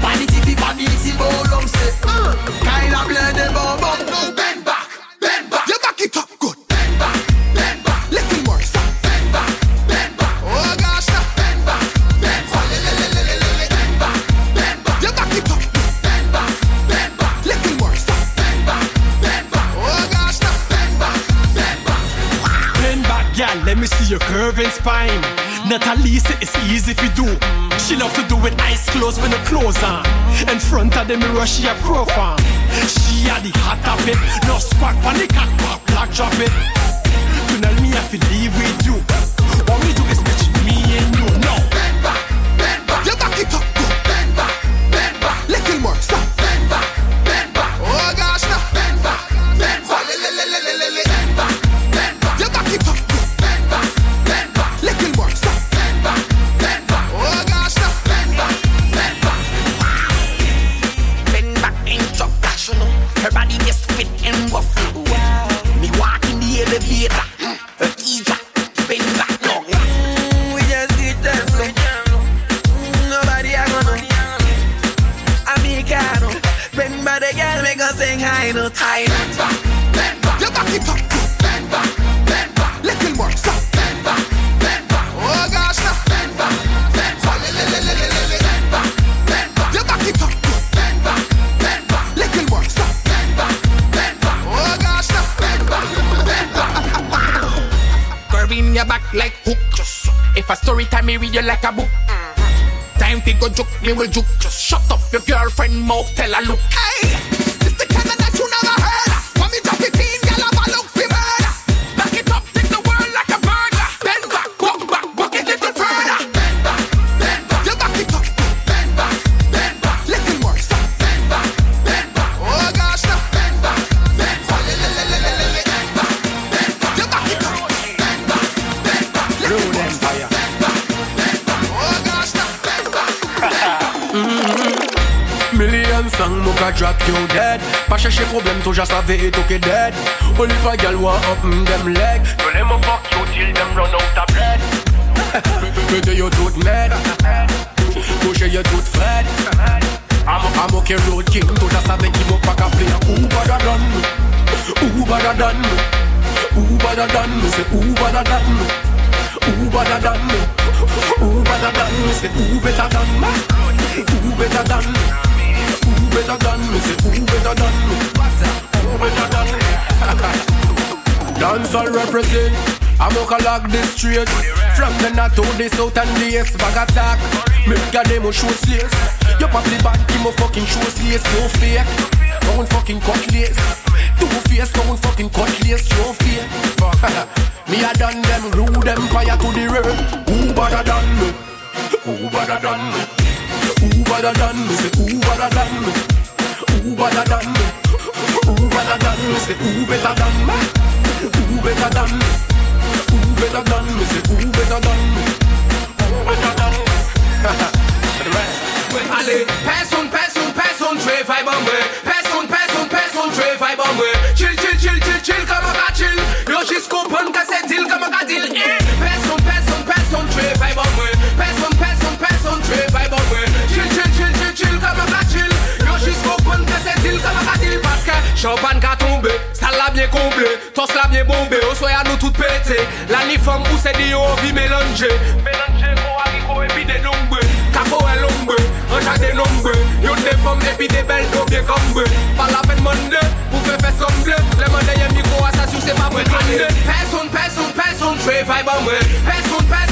Vanity fi vanity bolong say uh, Kind of lady bobo. Bend back, bend back. You back it up good. Bend back, bend back. Let me Bend back, bend back. Oh gosh. Bend back, bend back. You back it up good. Bend back, bend back. Let me Bend back, bend back. Oh gosh. Bend back, bend back. Bend back, let me see your curving spine. Natalie say it's easy to do. She love to do it eyes closed when the clothes on. In front of the mirror, she a profile. She a the hot of it. No squat on the cock pop, black drop it. Tonight me have to leave with you. What we do is match me and you. No. Bend back, bend back. You back it up. A story time, me read you like a book. Time to go joke, me will joke. Just shut up your girlfriend mouth, tell her look. Hey, you dead Pa chèche problem tou ja save et tou ke dead Only for gal want up mm, them leg No let me fuck you till them run out of bread Mete yo tout mad Touche yo tout fed I'm, okay road king tou ja save ki mou pa ka play Who better than me? Who better than me? Who better than me? Say who better than me? Who better than me? Who better than me? Say who better than me? Who better than me? Better than me? Say who better than me? Who better than me? Dance all represent. I'm a lock this straight. From the north to the south and the east, bag attack. Make a demo show slaves. You probably bad, give me fucking show slaves. No fake. Don't fucking cut lace. Two face, don't fucking cut lace. Show fake. me a done them rude empire to the road. Who better than me? Who better than me? Who better than me? Say who better than me? Who better than me? Who better than me? Say who better than me? Who better than me? Who better than me? Say who better than me? Who better than me? Allez, personne, personne, personne, très vibe en vrai. Personne, personne, personne, très vibe en vrai. Chill, chill, chill, chill, chill, comme un chill. Yo, juste comprendre que c'est deal comme un deal. Personne, deal comme un gars deal. Parce que champagne qu'a tombé, salle l'a tosse l'a nous toutes pété. La ni la. Personne,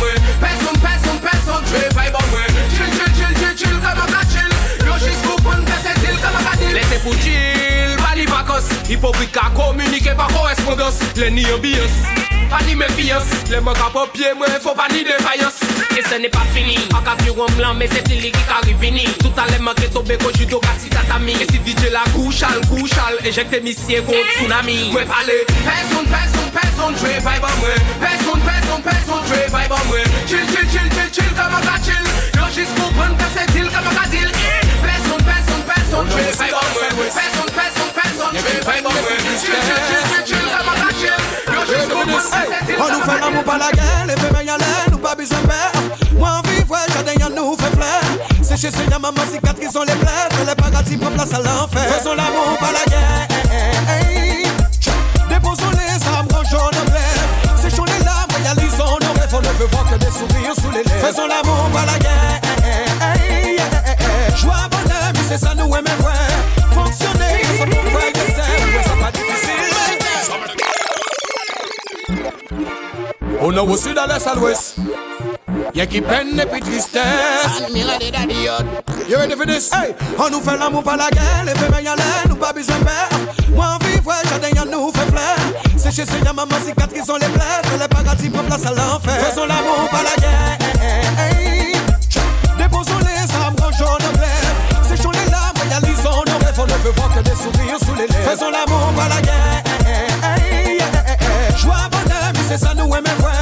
mwen. Person, person, person dwe vay ban mwen Chill, chill, chill, chill, chill kama ka chill. Yo jis pou pon kase til kama ka dil Lese pou chill, bali vakans Hipoprit ka komunike pa korespondans Leni ambiance Pas ni méfiance. Les manques à papier, moi, faut pas ni défaillance. Et ce n'est pas fini. En de blanc, mais c'est Tilly qui arrive fini. Tout à l'heure, manqué tomber quand judo, si tatami. Et si DJ la couchal, couchal, éjecte missier contre tsunami. Ouais, parler. Personne, personne, personne, très vibe en moi. Personne, personne, personne, très vibe en moi. Chill, chill, chill, chill, chill, comme un chill. Yo, juste comprendre que c'est deal comme un deal. Eh, Personne, personne, personne, très vibe en moi. Personne, personne, personne, très vibe en moi. Chill, chill, chill, chill, chill, On nous fait l'amour par la gueule, les femmes y aller, nous pas besoin de peur. Moi en vivre, jardin y'a nous fait fleur. C'est chez ce maman cicatrice, on les plaies, fait les paradis pour place à l'enfer. Faisons l'amour par la gueule. Déposons les armes, rangeons nos glaives. Séchons les larmes, réalisons nos rêves. On ne veut voir que des sourires sous les lèvres. Faisons l'amour par la gueule. Joie, bonheur, c'est ça nous aimons On a aussi dans l'est à l'ouest. Y'a qui peine et puis tristesse. You ready for this? Hey, on nous fait l'amour pas la guerre, les femmes y nous pas besoin de peur. Moi en vivre, jardin y'a nous fait plaire. C'est chez ces maman cicatrices sont les plaies, fais les paradis pour place à l'enfer. Faisons l'amour pas la guerre. Hey, Déposons les armes, rangeons nos glaives. Séchons les larmes, réalisons nos rêves. On ne veut voir que des sourires sous les lèvres. Faisons l'amour pas la guerre. C'est ça nous aimer vrai.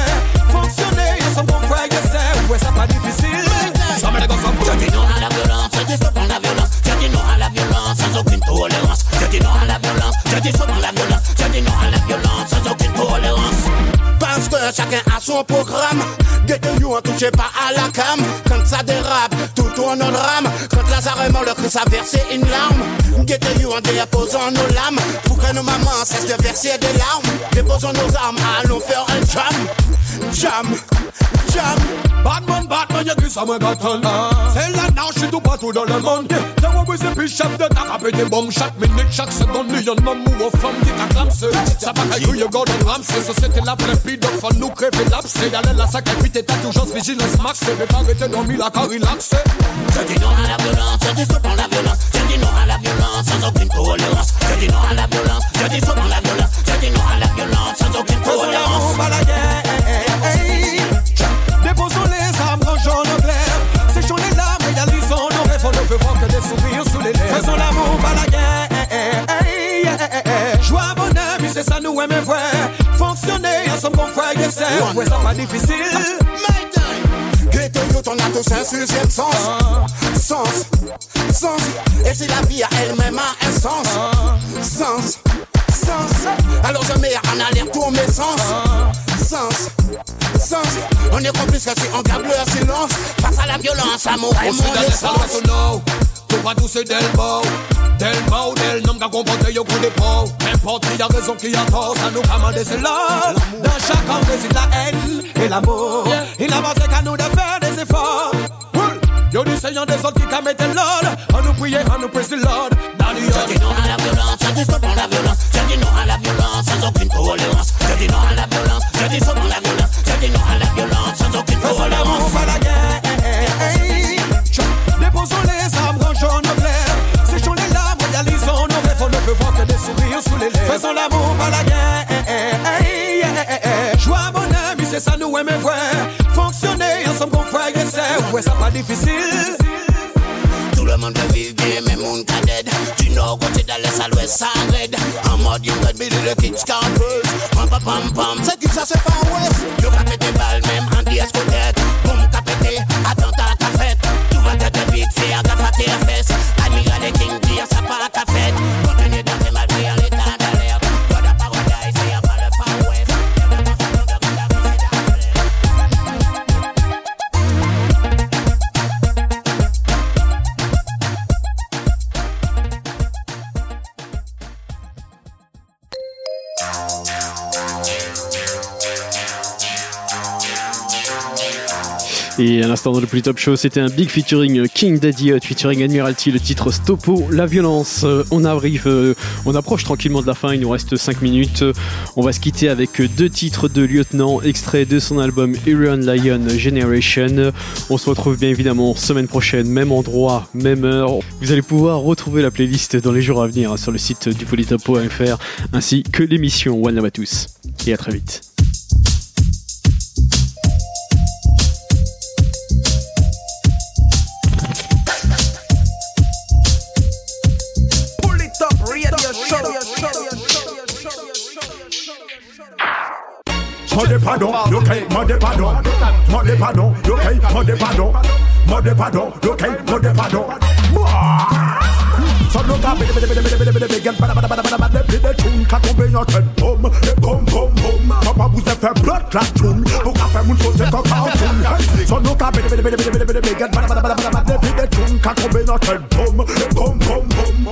Fonctionner, sir. Ouais, pas difficile. Je dis non à la violence, je dis à la violence, je dis non à la violence sans aucune tolérance. Je dis non à la violence, je dis à la violence, chacun a son programme. Détenu, on touche pas à la cam. Quand ça dérape, tout tourne en drame. Quand Lazare mort, le Christ a versé une larme. Détenu, en déposant nos lames. Pour que nos mamans cessent de verser des larmes. Déposons nos armes, allons faire un jam. Jam, jam. Batman, Batman, y'a qui ça me gâtonne C'est l'anarchie tout partout dans le monde Y'a où c'est chef de ta des bombes Chaque minute, chaque seconde, il y a un homme ou une femme qui t'acclame Ça va caillou, y'a Gordon Ramsay Société la plépide, donc faut nous crever l'abcès Y'allait la sacrifice, t'as toujours vigilance max Mais pas arrêter dormir la car relaxé Je dis non à la violence, je dis à la violence Je dis non à la violence sans aucune tolérance Je dis non à la violence, je dis à la violence Je dis non à la violence sans aucune tolérance Déposons les armes, rangeons nos glaives Séchons les larmes, réalisons nos rêves On ne veut voir que des sourires sous les lèvres Faisons l'amour, pas la guerre Joie, bonheur, c'est ça nous aimer vrai Fonctionner ensemble, bon frère, yes, sir Ouais, ça pas difficile Ghetto youth, on a tous un sixième sens Sens, sens Et si la vie à elle-même a un sens Sens, sens Alors je mets en alerte tous mes sens Sens, sens. On est complice que si on garde le silence. Face à la violence, amour et mon les salons, essence no Tout pas tous c'est del beau Del nom qu'a comporté y'a coup peau N'importe qui a raison, qui a tort Ça nous commande c'est l'or Dans chaque homme réside la haine et l'amour. Il n'avance qu'à nous de faire des efforts. Yo c'est y'en des autres qui qu'à mettre l'ordre On nous prie, on nous prie l'ordre Dans les pas difficile. Tout le monde veut vivre bien, mais mon cas dead. Du nord côté de l'est à l'ouest, ça raid En mode you got me the kids can't first Pam pam pam c'est qui ça c'est pas ouest Yo ka pété balle même en Boum Plus top show, c'était un big featuring King Daddy Hot featuring Admiralty, le titre Stopo, la violence. Euh, On arrive, euh, on approche tranquillement de la fin, il nous reste 5 minutes. On va se quitter avec deux titres de Lieutenant, extrait de son album Irion Lion Generation. On se retrouve bien évidemment semaine prochaine, même endroit, même heure. Vous allez pouvoir retrouver la playlist dans les jours à venir sur le site du polytop.fr ainsi que l'émission One Love à tous. Et à très vite. Mode pardon, okay, mode pardon, mode pardon, okay, mode pardon, mode pardon, mode pardon.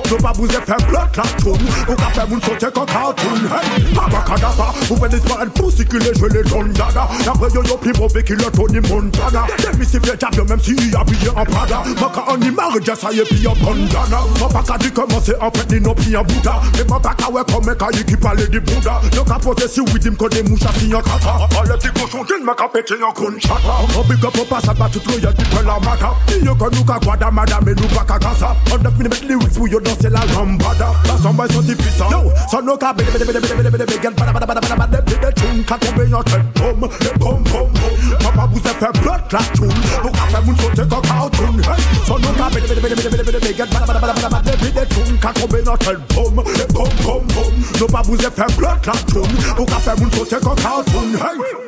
Jou pa bouze fe blot la toum Ou ka fe moun sote kon katoun Hey, abakadaba Ou ve disparen pou sikile jwe le don dada Apre yo yo pli mouve ki le toni montada Demisif le diable même si y habillé en prada. Maka an imare je saye pi an bandana. Mwen pa ka di komanse an pet ni nou pi an bouda mwen pa ka we kome kayi ki pale di bouda Yo ka pose si widim kode moucha si yon kata Ale ti koshon din mwen ka pete yon kon chata Mwen big up an pasat ba tout lo yon di pe la mata Yo kon nou ka kwa da madame nou pa ka kasa An def minimit lyrics pou yo dan danser la lambada La samba est sorti puissant Yo, son no ka bide bide bide bide bide bide Get bada bada bada bada bada Bide tune ka tombe yon tête Boom, boom, boom, boom Papa vous a fait blood la tune Vous ka fait moun sauter comme cartoon Hey, son no ka bide bide bide bide bide Get bada bada bada bada bada Bide tune ka tombe yon tête Boom, boom, boom, boom No pa vous a fait blood la tune Vous ka fait moun sauter comme cartoon Hey,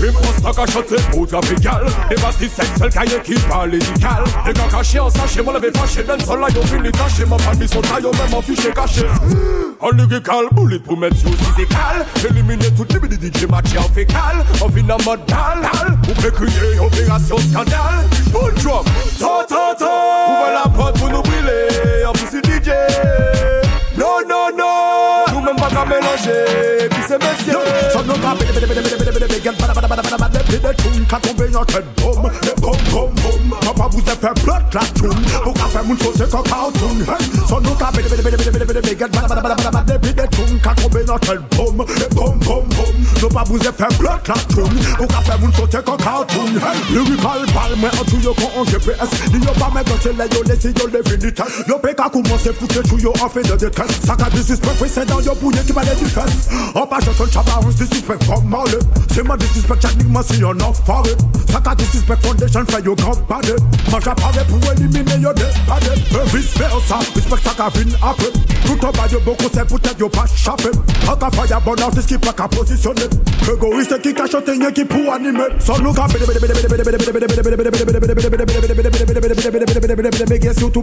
Imposta ka chote ou trafical Devasti sexuel ka ye ki pa lédical E ka kache an sache Mwen leve fache Den sol la yo fin li tache Mwen pa fi sota yo menman fi che kache An lirikal, boulit pou met yo fizikal Elimine tout libi di DJ matye an fekal An vi nan modal, ou pe kriye operasyon skandal Bull drum, to to to Ouve la pot pou nou brile, an pousi DJ. Non non non, nou men baka menanje c'est messieurs Bada bada bada bada blood bada bada bada bada blood mè I just don't disrespect from my lip. Say my disrespect, chat nigga, see you not for it. Saka disrespect foundation for your company. Mash up a rep, who eliminate your dead body. Every versa, respect saka fin happen. Tout en bas, yo beaucoup, c'est peut-être yo pas chapé. Haka fire, bon artiste qui pas qu'à positionner. Égoïste qui cache un teigne qui pour animer. Son nous gapé, Guess you too.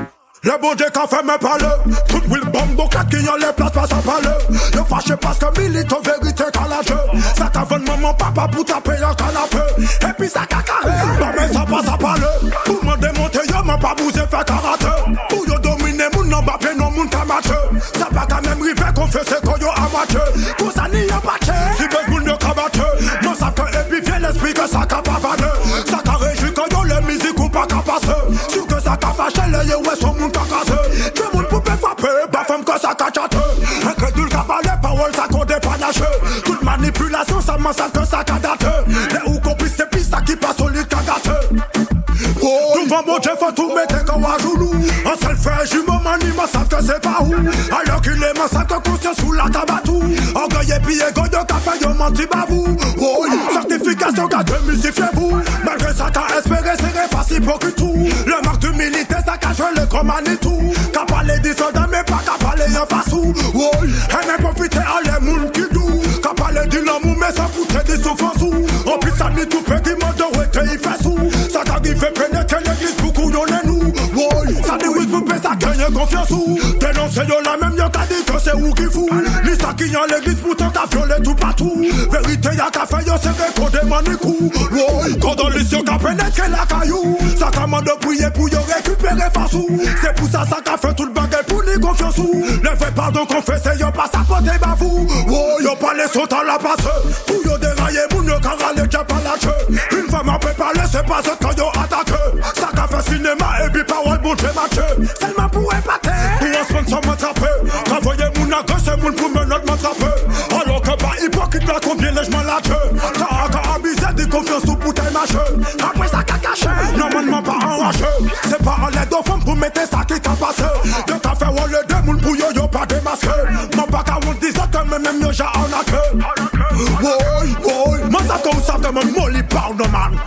Le bon Dieu qu'a fait me parler Tout will bombo qui les places pas à parler Yo fâché parce que milite en vérité qu'à la jeu Ça t'a maman papa pour taper un canapé. Et puis ça cacaré Bah mais ça passe à parler Pour me démonter yo m'a pas bousé fait karaté. Pour yo dominer moun non bappé non moun kamache Ça pas quand même rivé confesser qu'on yo amateur Pour ça ni y'a baché Si bes moun yo Non ça que et puis vient l'esprit que ça ka que ça ka chatte Incrédule ka parle parole ça qu'on dépanache Toute manipulation ça massacre que ça ka date Les ou complice c'est pis ça qui passe au lit Oh, devant mon Dieu, faut tout mettre comme à genoux. Un seul j'y me manie, ma savent que c'est pas où. Alors qu'il est massacre conscient sous la tabatou. Orgueil et puis égo de café, yo menti bavou. Oh, certification qu'a de musifiez-vous. Malgré ça, t'as espéré, c'est pas si pour que tout. Le marque d'humilité, ça cache le et tout. Qu'a parlé des soldats, mais pas qu'à ni tout petit moto wete ifesu Satan qui fait pénétrer l'église pour couillonner nous Woy, ça déwise pour ça gagne confiance ou Dénoncer y'en a même y'en t'a dit que c'est ou qui fou Ni ça qui y'en l'église pourtant t'as violé tout partout. Vérité y'a qu'à faire y'en c'est des codes manicou Woy, condolice y'en qu'a pénétré la caillou. Satan m'a de prier pour y'en récupérer face ou C'est pour ça ça qu'a fait tout le baguette pour ni confiance ou Ne fais pas de confesser y'en pas sa pote et bavou Woy, y'en pas les sauts à la passe Une femme a peut parler, c'est pas ce quand yo attaque. Ça qu'a fait cinéma et puis parole bouche match Seulement pour épater. Pour un sponsor m'attraper. Travailler mon agre, c'est mon pour me note m'attraper Alors que pas hypocrite là combien les j'm'en lâche T'as encore abusé des confiance ou bouteille mâche Après ça qu'a caché, normalement pas enragé C'est pas en l'aide aux femmes pour mettre ça qui t'a passé. De t'as fait rouler deux moules pour yo yo pas démasqué. Mon bac à 10 ans que même yo j'ai en a accueil Woy, woy Bound no man.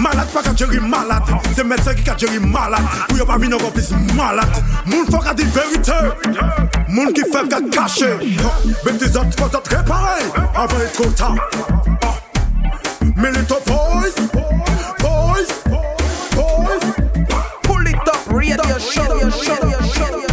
Malat pa ka djeri malat. Se medse ki ka djeri malat. Pou yo pa mi nou kon plis malat. Moun fok a di verite Moun ki fev ka kache Beti zot fos zot repare Avan et kota Milito boys Boys Boys Pull it up, radio show, show, show, show.